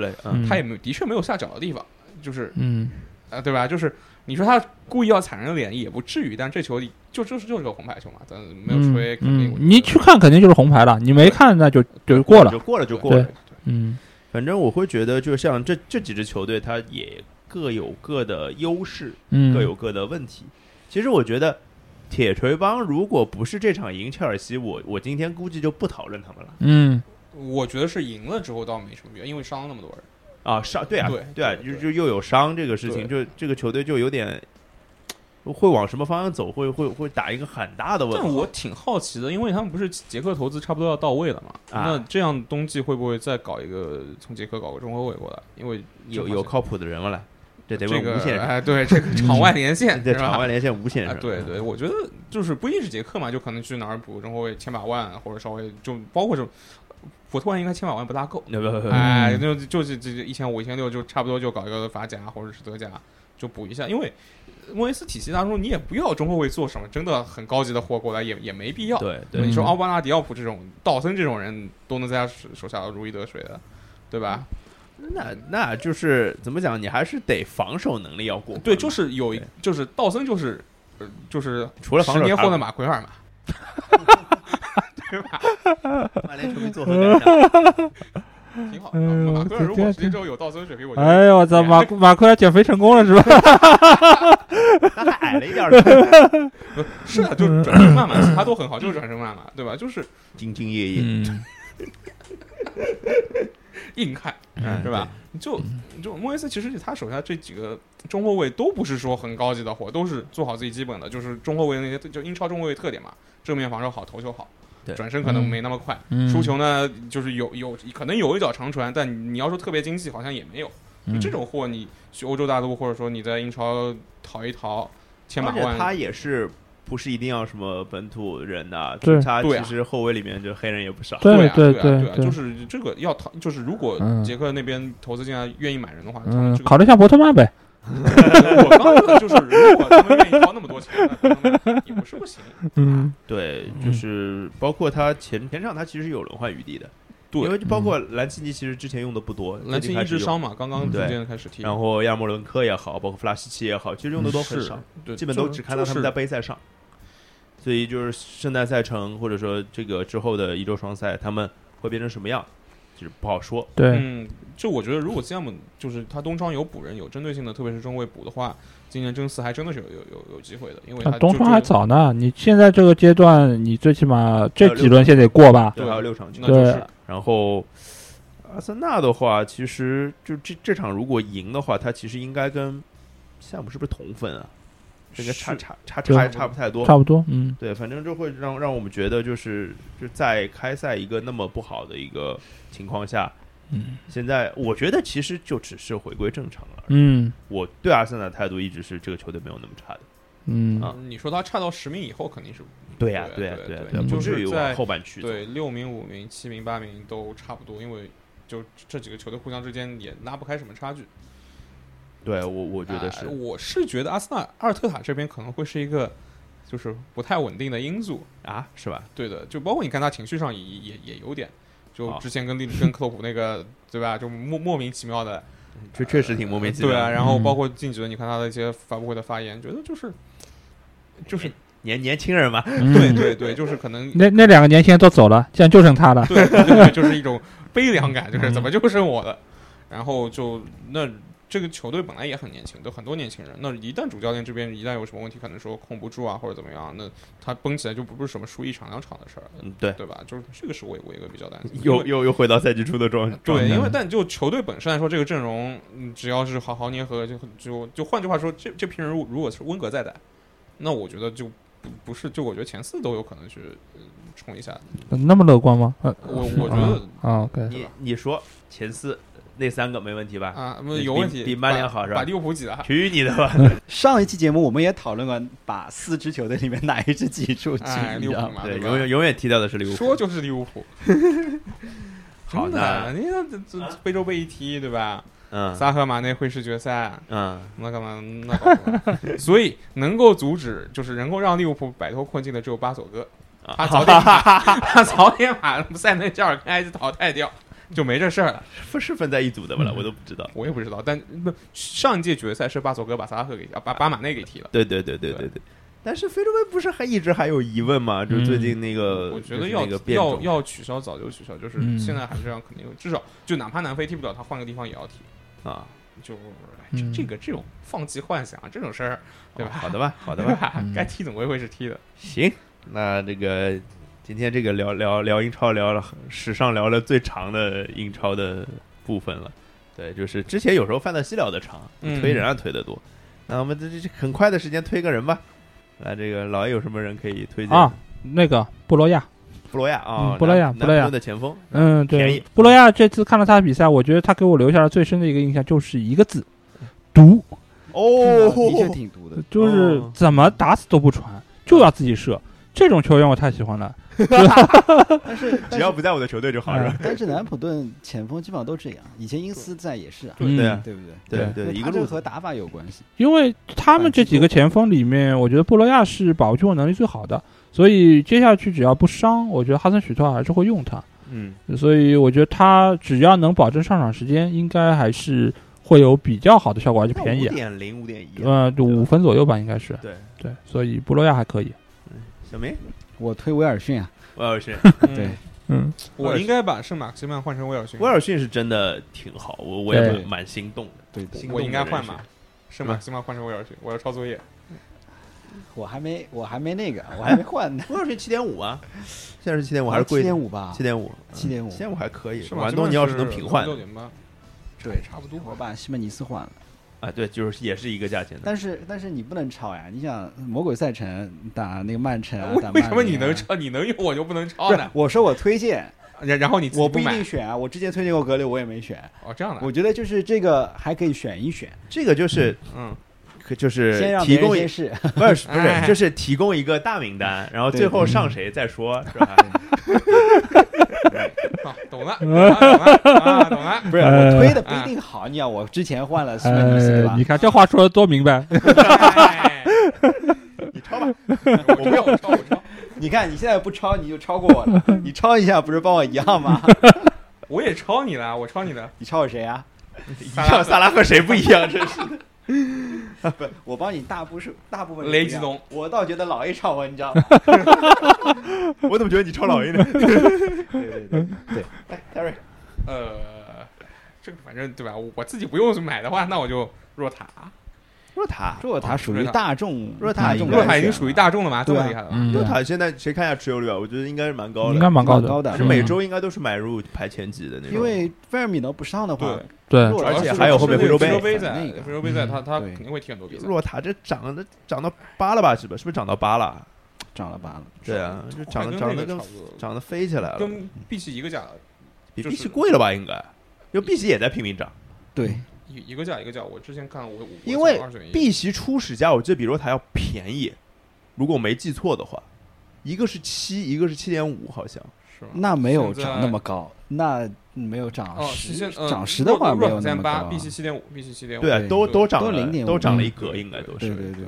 B: 他也没的确没有下脚的地方，就是
D: 嗯，
B: 啊，对吧？就是你说他故意要踩人的脸也不至于，但这球就就是就是个红牌球嘛，咱没有吹，肯定
D: 你去看肯定就是红牌了，你没看那就就过了
A: 就。过了就过了。
D: 嗯
A: 反正我会觉得，就像这这几支球队，它也各有各的优势，
D: 嗯，
A: 各有各的问题。其实我觉得，铁锤帮如果不是这场赢切尔西，我我今天估计就不讨论他们了
D: 嗯
B: 我觉得是赢了之后倒没什么变，因为伤了那么多人。
A: 啊。伤对啊，
B: 对
A: 对啊，
B: 对
A: 就就又有伤这个事情，就这个球队就有点会往什么方向走，会会会打一个很大的问题。
B: 但我挺好奇的，因为他们不是捷克投资差不多要到位了嘛？
A: 啊
B: 那这样冬季会不会再搞一个从捷克搞个中后卫过来？因为
A: 有有靠谱的人了来，这得
B: 个
A: 问吴先生，
B: 哎，对这个场外连线，
A: 这
B: 是吧
A: 场外连线吴先
B: 啊
A: 生，，
B: 对对，我觉得就是不一定是捷克嘛，就可能去哪儿补中后卫千把万，或者稍微就包括这种，我突然应该千把万不大够，
A: 那 不
B: 就就是这这一千五、一千六，就差不多就搞一个法甲或者是德甲，就补一下。因为莫耶斯体系当中，你也不要中后卫做什么真的很高级的货过来，也也没必要。
A: 对对
B: 你说
D: 嗯
B: 奥巴纳迪奥普这种、道森这种人都能在他手手下如鱼得水的，对吧？
A: 那那就是怎么讲？你还是得防守能力要过。
B: 对，就是有一就是道森就是呃就是
A: 除了防守，
B: 十年后的马奎尔嘛，对吧
A: 曼联球迷作何感想？
B: 挺好。马奎尔如果之后有道森水平，我觉得
D: 哎呦我操，马马奎尔减肥成功了是吧？
A: 他还矮了一点儿，
B: 是啊，就是转身慢嘛，其他都很好，就是转身慢嘛，对吧？就是
A: 兢兢业业，
D: 嗯，
B: 硬看，
A: 嗯
B: 是吧？就就莫耶斯，其实他手下这几个中后卫都不是说很高级的货，都是做好自己基本的，就是中后卫那些就英超中后卫特点嘛，正面防守好，头球好
A: 对，
B: 转身可能没那么快，
D: 嗯
B: 输球呢就是有有可能有一脚长传，但你要说特别精细，好像也没有。
D: 嗯
B: 就这种货，你去欧洲大陆或者说你在英超淘一淘，千把万，
A: 而且他也是不是一定要什么本土人的，
D: 对
A: 他其实后卫里面就黑人也不少。
D: 对
B: 对啊，对
D: 对
B: 啊，对啊，
D: 对
B: 就是这个要淘，就是如果
D: 嗯
B: 捷克那边投资进来愿意买人的话，他们
D: 嗯，考虑一下伯特曼呗。
B: 我刚说的就是，如果他们愿意掏那么多钱，那他们也不是不行。
D: 嗯，
A: 对，
B: 嗯
A: 就是包括他前前场，他其实有轮换余地的，
B: 对
A: 因为就包括兰奇尼其实之前用的不多，
B: 兰奇一
A: 最近开始用，
B: 直伤嘛，刚刚逐
A: 对。
B: 渐开始踢，
A: 然后亚莫伦科也好，包括弗拉西奇也好，其实用的都很
B: 是
A: 少，，
B: 对，
A: 基本都只看到他们在杯赛上。所以就是圣诞赛程或者说这个之后的一周双赛，他们会变成什么样，就是不好说。
D: 对，
B: 嗯，就我觉得，如果 CM 就是他东窗有补人，有针对性的，特别是中卫补的话，今年争四还真的是有有有有机会的，因为
D: 啊
B: 他就
D: 东窗还，早呢，你现在这个阶段，你最起码这几轮先得过吧？
A: 对，还有六场球
B: 那。就是
A: 然后阿森纳的话，其实就这这场如果赢的话，他其实应该跟夏姆是不是同分啊？这个差差差差也差不太多。
D: 差不多，嗯，
A: 对，反正就会让让我们觉得，就是就在开赛一个那么不好的一个情况下，
D: 嗯
A: 现在我觉得其实就只是回归正常了。
D: 嗯
A: 我对阿森纳的态度一直是这个球队没有那么差的。
D: 嗯
A: 啊
B: 你说他差到十名以后肯定是
A: 对呀、
B: 对
A: 呀、对呀、
B: 就
A: 不至于
B: 是在
A: 往后半区。
B: 对六名、五名、七名、八名都差不多，因为就这几个球队互相之间也拉不开什么差距。
A: 对我我觉得是
B: 哎，我是觉得阿森纳阿尔特塔这边可能会是一个就是不太稳定的因素。
A: 啊，是吧？
B: 对的，就包括你看他情绪上也也也有点，就之前跟利跟克洛普那个对吧，就莫莫名其妙的，
A: 确确实挺莫名其妙的。
B: 对啊，然后
D: 嗯
B: 包括近几轮你看他的一些发布会的发言，觉得就是就是
A: 年年轻人嘛，
D: 嗯
B: 对对对，就是可能
D: 那那两个年轻人都走了，现在就剩他了。
B: 对对对，就是一种 悲凉感，就是
D: 嗯
B: 怎么就剩我了，然后就那。这个球队本来也很年轻，都很多年轻人。那一旦主教练这边一旦有什么问题，可能说控不住啊，或者怎么样，那他崩起来就不是什么输一场两场的事儿，
A: 嗯，对，
B: 对吧？就是这个是我我一个比较担心。
A: 又又又回到赛季初的状状
B: 对，因为但就球队本身来说，这个阵容，嗯，只要是好好捏合，就就就换句话说，这这批人如如果是温格在带，那我觉得就不不是，就我觉得前四都有可能去呃冲一下。
D: 那么乐观吗？呃
B: 我我觉得
D: 啊，OK，
A: 你你说前四那三个没问题吧？
B: 啊，有问题，
A: 比曼联好是吧
B: 把利物浦挤了。
A: 去你的吧！
C: 上一期节目我们也讨论过，把四支球队里面哪一支挤出去，
B: 哎，利？物浦嘛，
A: 对，
B: 吧
A: 永远永远踢掉的是利物浦。
B: 说就是利物浦。
A: 好
B: 真的，你看这这非洲杯一踢，对吧？
A: 嗯
B: 萨赫马内会师决赛，
A: 嗯，
B: 那干嘛？那搞什 所以能够阻止，就是能够让利物浦摆脱困境的只有巴索戈。
A: 啊
B: 他早点 把他早点把塞内加尔跟埃及淘汰掉，就没这事儿了。
A: 不是分在一组的吧？我都不知道。
B: 我也不知道，但不上一届决赛是巴索戈把萨拉赫给啊把把马内给踢了。
A: 对对对对对
B: 对
A: 对。但是非洲杯不是还一直还有疑问吗？就是最近那个，就是
B: 我觉得要要要取消早就取消，就是
D: 嗯
B: 现在还是让肯定至少就哪怕南非踢不了，他换个地方也要踢。
A: 啊，
B: 就哎这个这种放弃幻想这种事儿，对吧？
A: 好的吧，好的吧。
B: 该踢总归会是踢的。
A: 行，那这个今天这个聊聊聊英超聊了史上聊了最长的英超的部分了。对，就是之前有时候范特西聊的长，
B: 嗯
A: 推人啊推的多。那我们这这这很快的时间推个人吧。来，这个老爷有什么人可以推荐？
D: 啊，那个布罗亚，
A: 布罗亚啊，
D: 嗯布罗亚布罗亚
A: 的前锋，
D: 嗯，对，布罗亚这次看了他的比赛，我觉得他给我留下了最深的一个印象就是一个字，毒，
A: 哦，
C: 的确挺毒的。
D: 就是
A: 哦
D: 怎么打死都不传，就要自己射。这种球员我太喜欢了。
C: 但是
A: 只要不在我的球队就好，是吧？
C: 但是南普顿前锋基本上都这样，以前因斯在也是啊，
D: 嗯
A: 对啊
C: 对不对？
A: 对对，一个路
C: 和打法有关系。
D: 因为他们这几个前锋里面，我觉得布罗亚是把握机会能力最好的，所以接下去只要不伤，我觉得哈森许特还是会用他。
A: 嗯，
D: 所以我觉得他只要能保证上场时间，应该还是会有比较好的效果，而且便宜
A: 五。点零、五点一。
D: 呃，五分左右吧，应该是。
A: 对
D: 对，所以布罗亚还可以。
A: 小明，
C: 我推威尔逊啊，
A: 威尔逊，
C: 对，
D: 嗯，
B: 我应该把圣马克西曼换成威尔逊。
A: 威尔逊是真的挺好，我我也
D: 对
A: 蛮蛮心动的。
C: 对对，
B: 我应该换吧？圣马克西曼换成威尔逊，我要抄作业。
C: 我还没我还没那个，我还没换呢，
A: 威尔逊七点五啊，现在是七点五还是贵
C: 七？点五吧
A: 七？点五，
C: 七点五
A: 七点五还可以。
B: 圣马克西曼
A: 玩东你要是能平换
B: 六点八，
C: 对，
B: 差不多。
C: 我把西门尼斯换了。
A: 啊，对，就是也是一个价钱的。
C: 但是但是你不能抄呀！你想魔鬼赛程打那个曼城啊，打
B: 为为什么你能？抄？你能用我就不能抄呢？
C: 我说我推荐，
B: 然然后你
C: 我不一定选啊。我之前推荐过格雷，我也没选。
B: 哦，这样的。
C: 我觉得就是这个还可以选一选，
A: 这个就是
B: 嗯，
A: 可就是
C: 先让
A: 提供一
C: 别人先试。
A: 不是不
B: 哎
A: 是，就是提供一个大名单，然后最后上谁再说，是吧？
B: 好，懂了，懂了，懂了，啊，懂了。
C: 不是
D: 呃
C: 我推的不一定好，你看我之前换了西门尼斯，对
D: 呃，
C: 吧
D: 你？看这话说的多明白。
B: 哎
A: 你抄吧，
B: 我不要，我抄，我抄。
C: 你看你现在不抄，你就超过我了。你抄一下不是帮我一样吗？
B: 我也抄你了，我抄你的。
C: 你抄我谁啊？
A: 一样萨拉和谁不一样？真是
C: 不，我帮你大部是大部分
B: 雷吉东，
C: 我倒觉得老 A 抄我，你知道吗？
A: 我怎么觉得你抄老 A 呢？
C: 对对对对，
A: 来，Terry，
B: 呃，这个反正对吧？我自己不用买的话，那我就若塔。
A: 若塔，
C: 若塔属于大众，
A: 若塔
C: 大众
A: 应该
B: 若塔已经属于大众了嘛？这
C: 对啊
B: 么厉害了吗？
D: 嗯
A: 若塔现在谁看一下持有率啊？我觉得应该是蛮高的，
D: 应该蛮高的，
C: 蛮高的
A: 是每周应该都是买入排前几的那种。
C: 因为菲尔米诺不上的话，
D: 对
A: 而且还有后面非洲杯
B: 非洲杯在
C: 那个
B: 非洲杯在，
D: 嗯
B: 他他肯定会踢很多比赛。
A: 若塔这涨的涨到八了吧？是吧是？不是涨到八了？
C: 涨了八了。
A: 对啊，就涨涨得跟涨得飞起来了，
B: 跟碧玺一个价，
A: 比
B: 就是
A: 碧玺贵了吧？应该，因为碧玺也在拼命涨。
C: 对，
B: 一一个价一个价。我之前看我我
A: 因为碧玺初始价我记得比罗塔要便宜，如果我没记错的话，一个是七，一个是七点五，好像。
B: 是？
C: 那没有涨那么高，那没有涨
B: 哦，
C: 十
B: 现呃
C: 涨十的话没有那么高
B: 三八，
C: 啊。
B: 碧玺七点五，碧玺七点五。
A: 对啊，都都涨了
C: ，0.5
A: 都涨了
D: 嗯
A: 一格，应该都是。
C: 对对对，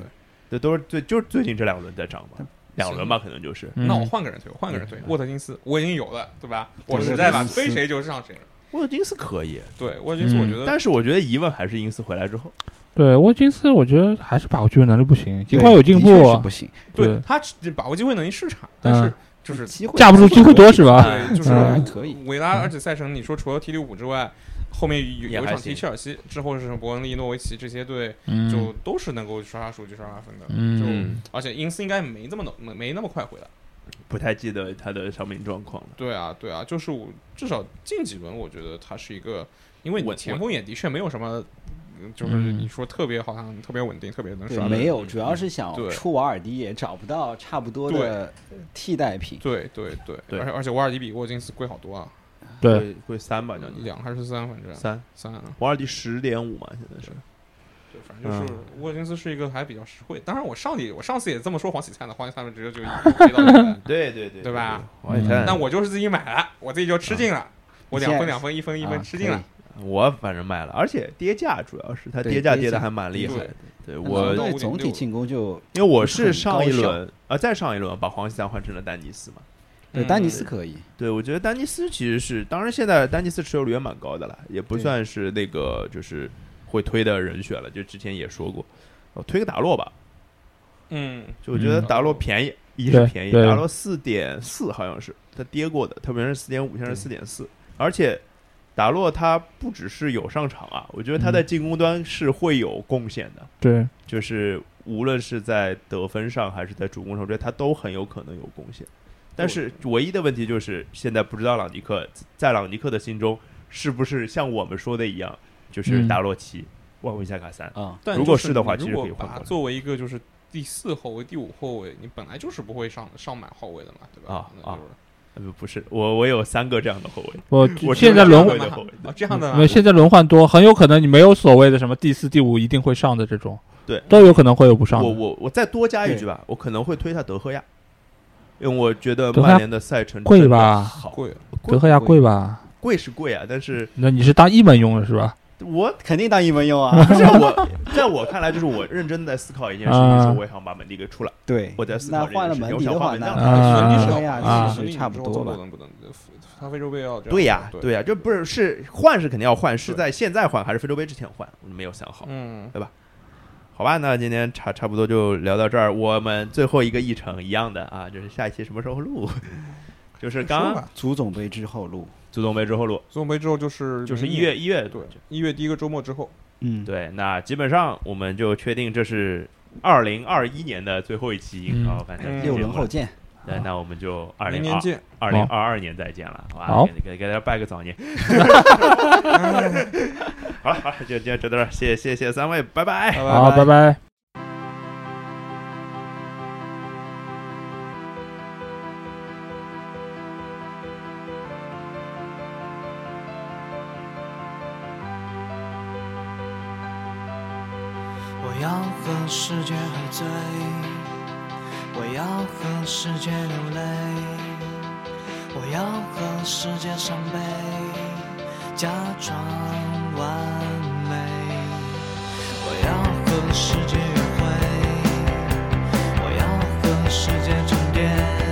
A: 这都是最就是最近这两轮在涨嘛，两轮吧，可能就是。
D: 嗯
B: 那我换个人推，我换个人推，沃特金斯，我已经有了，对吧？我实在吧，
C: 沃特金斯
B: 推谁就上谁。
A: 沃特金斯可以，
B: 对，沃特金斯，我觉得
A: 但是我觉得疑问还是因斯回来之后，
D: 对沃金斯，我觉得还是把握机会能力不行，尽管有进步
C: 不，行，
D: 对
B: 他只把握机会能力是差，但是就是
C: 机会
D: 架不住机会多是吧？
B: 对，就是
D: 嗯。
C: 还可以。
B: 维拉，而且赛程你说除了踢利物浦之外，后面有有一场踢切尔西，之后是伯恩利、诺维奇这些队，
D: 嗯，
B: 就都是能够刷刷数据、刷刷分的。
D: 嗯。
B: 就而且因斯应该没这么能没没那么快回来。
A: 不太记得他的伤病状况了。
B: 对啊，对啊，就是我至少近几轮，我觉得他是一个，因为
A: 我
B: 前锋也的确没有什么，嗯就是
D: 嗯
B: 你说特别好像特别稳定、特别能
C: 对，
B: 刷。
C: 没有，主要是想出瓦尔迪也找不到差不多的替代品。
B: 对对对
A: 对
B: 而且而且瓦尔迪比沃金斯贵好多啊，
D: 对，
A: 贵贵三吧，将近
B: 两还是三，反正
A: 三。
B: 三啊。
A: 瓦尔迪十点五嘛，现在是。
B: 对，反正就是沃金斯是一个还比较实惠。当然，我上你我上次也这么说黄喜灿的，黄喜灿直接就接 到了
A: 对对对
B: 对吧？
A: 王一泰，
B: 但我就是自己买了，我自己就吃尽了，我两分两分一分一分
C: 啊
B: 吃尽了。
A: 我反正卖了，而且跌价主要是它跌价
C: 跌
A: 的还蛮厉害的。对
C: 那
A: 我
C: 对总体进攻就
A: 因为我是上一轮啊，再上一轮把黄喜灿换成了丹尼斯嘛。
B: 嗯
C: 对丹尼斯可以，
A: 对，我觉得丹尼斯其实是，当然现在丹尼斯持有率也蛮高的了，也不算是那个就是会推的人选了。就之前也说过，我推个达洛吧，
B: 嗯，
A: 就我觉得
B: 嗯。
A: 达洛便宜，一是便宜，
D: 对。
A: 达洛四点四好像是它跌过的，它原来是四点五，现在是四点四，而且达洛他不只是有上场啊，我觉得他在
D: 嗯。
A: 进攻端是会有贡献的，
D: 对，
A: 就是无论是在得分上还是在主攻上，我觉得他都很有可能有贡献。但是唯一的问题就是，现在不知道朗尼克在朗尼克的心中是不是像我们说的一样，就是
D: 嗯
A: 达洛奇。万维萨卡三。
C: 啊，
A: 如果
B: 是
A: 的话其实可以换过来
B: 作为一个就是第四后卫、第五后卫，你本来就是不会上上满后卫的嘛，对吧？
A: 啊
B: 那就是
A: 呃不不是，我我有三个这样的后卫，
D: 我
A: 我
D: 现在轮换
A: 这样的后卫
B: 啊，这样的
D: 因为现在轮换多，很有可能你没有所谓的什么第四、第五一定会上的这种，
A: 对
D: 都有可能会有不上
A: 我。我我再多加一句吧，我可能会推下德赫亚，因为我觉得
D: 德赫亚
A: 曼联的赛程
D: 贵吧
A: 好
B: 贵，
D: 德赫亚贵吧？
A: 贵是贵啊，但是
D: 那你是当一门用的是吧？
A: 我
C: 肯定当英文用啊。
A: 不 是我，在我看来，就是我认真地在思考一件事情，
D: 啊
A: 说我也想把门迪给出来。
C: 对，
A: 我在思考
C: 那换了
A: 这件事情
C: 门迪的话，那
A: 我想换门将
D: 啊
C: 德赫亚
D: 啊
C: 其实差不多吧
B: 不。能不能，他非洲杯要
A: 对呀，
B: 对
A: 对呀，就不是是换是肯定要换，是在现在换还是非洲杯之前换？我没有想好。
B: 嗯，对吧
A: 好吧，那今天差差不多就聊到这儿。我们最后一个议程一样的啊，就是下一期什么时候录？就是刚
C: 足总杯之后录，
A: 足总杯之后录，
B: 足总杯之后就是
A: 就是一月一月
B: 对一月第一个周末之后，
C: 嗯，
A: 对，那基本上我们就确定这是二零二一年的最后一期
D: 嗯
A: 英超反正
B: 嗯
C: 六轮后见。
A: 对，那我们就二零
B: 年见。
A: 二零二二年再见了，好吧？
D: 好
A: 给给给大家拜个早年。好了好了，就今天就到这，谢谢谢谢三位，拜拜。
D: 好，拜拜。
E: 世界流泪我要和世界伤悲假装完美我要和世界约会我要和世界沉淀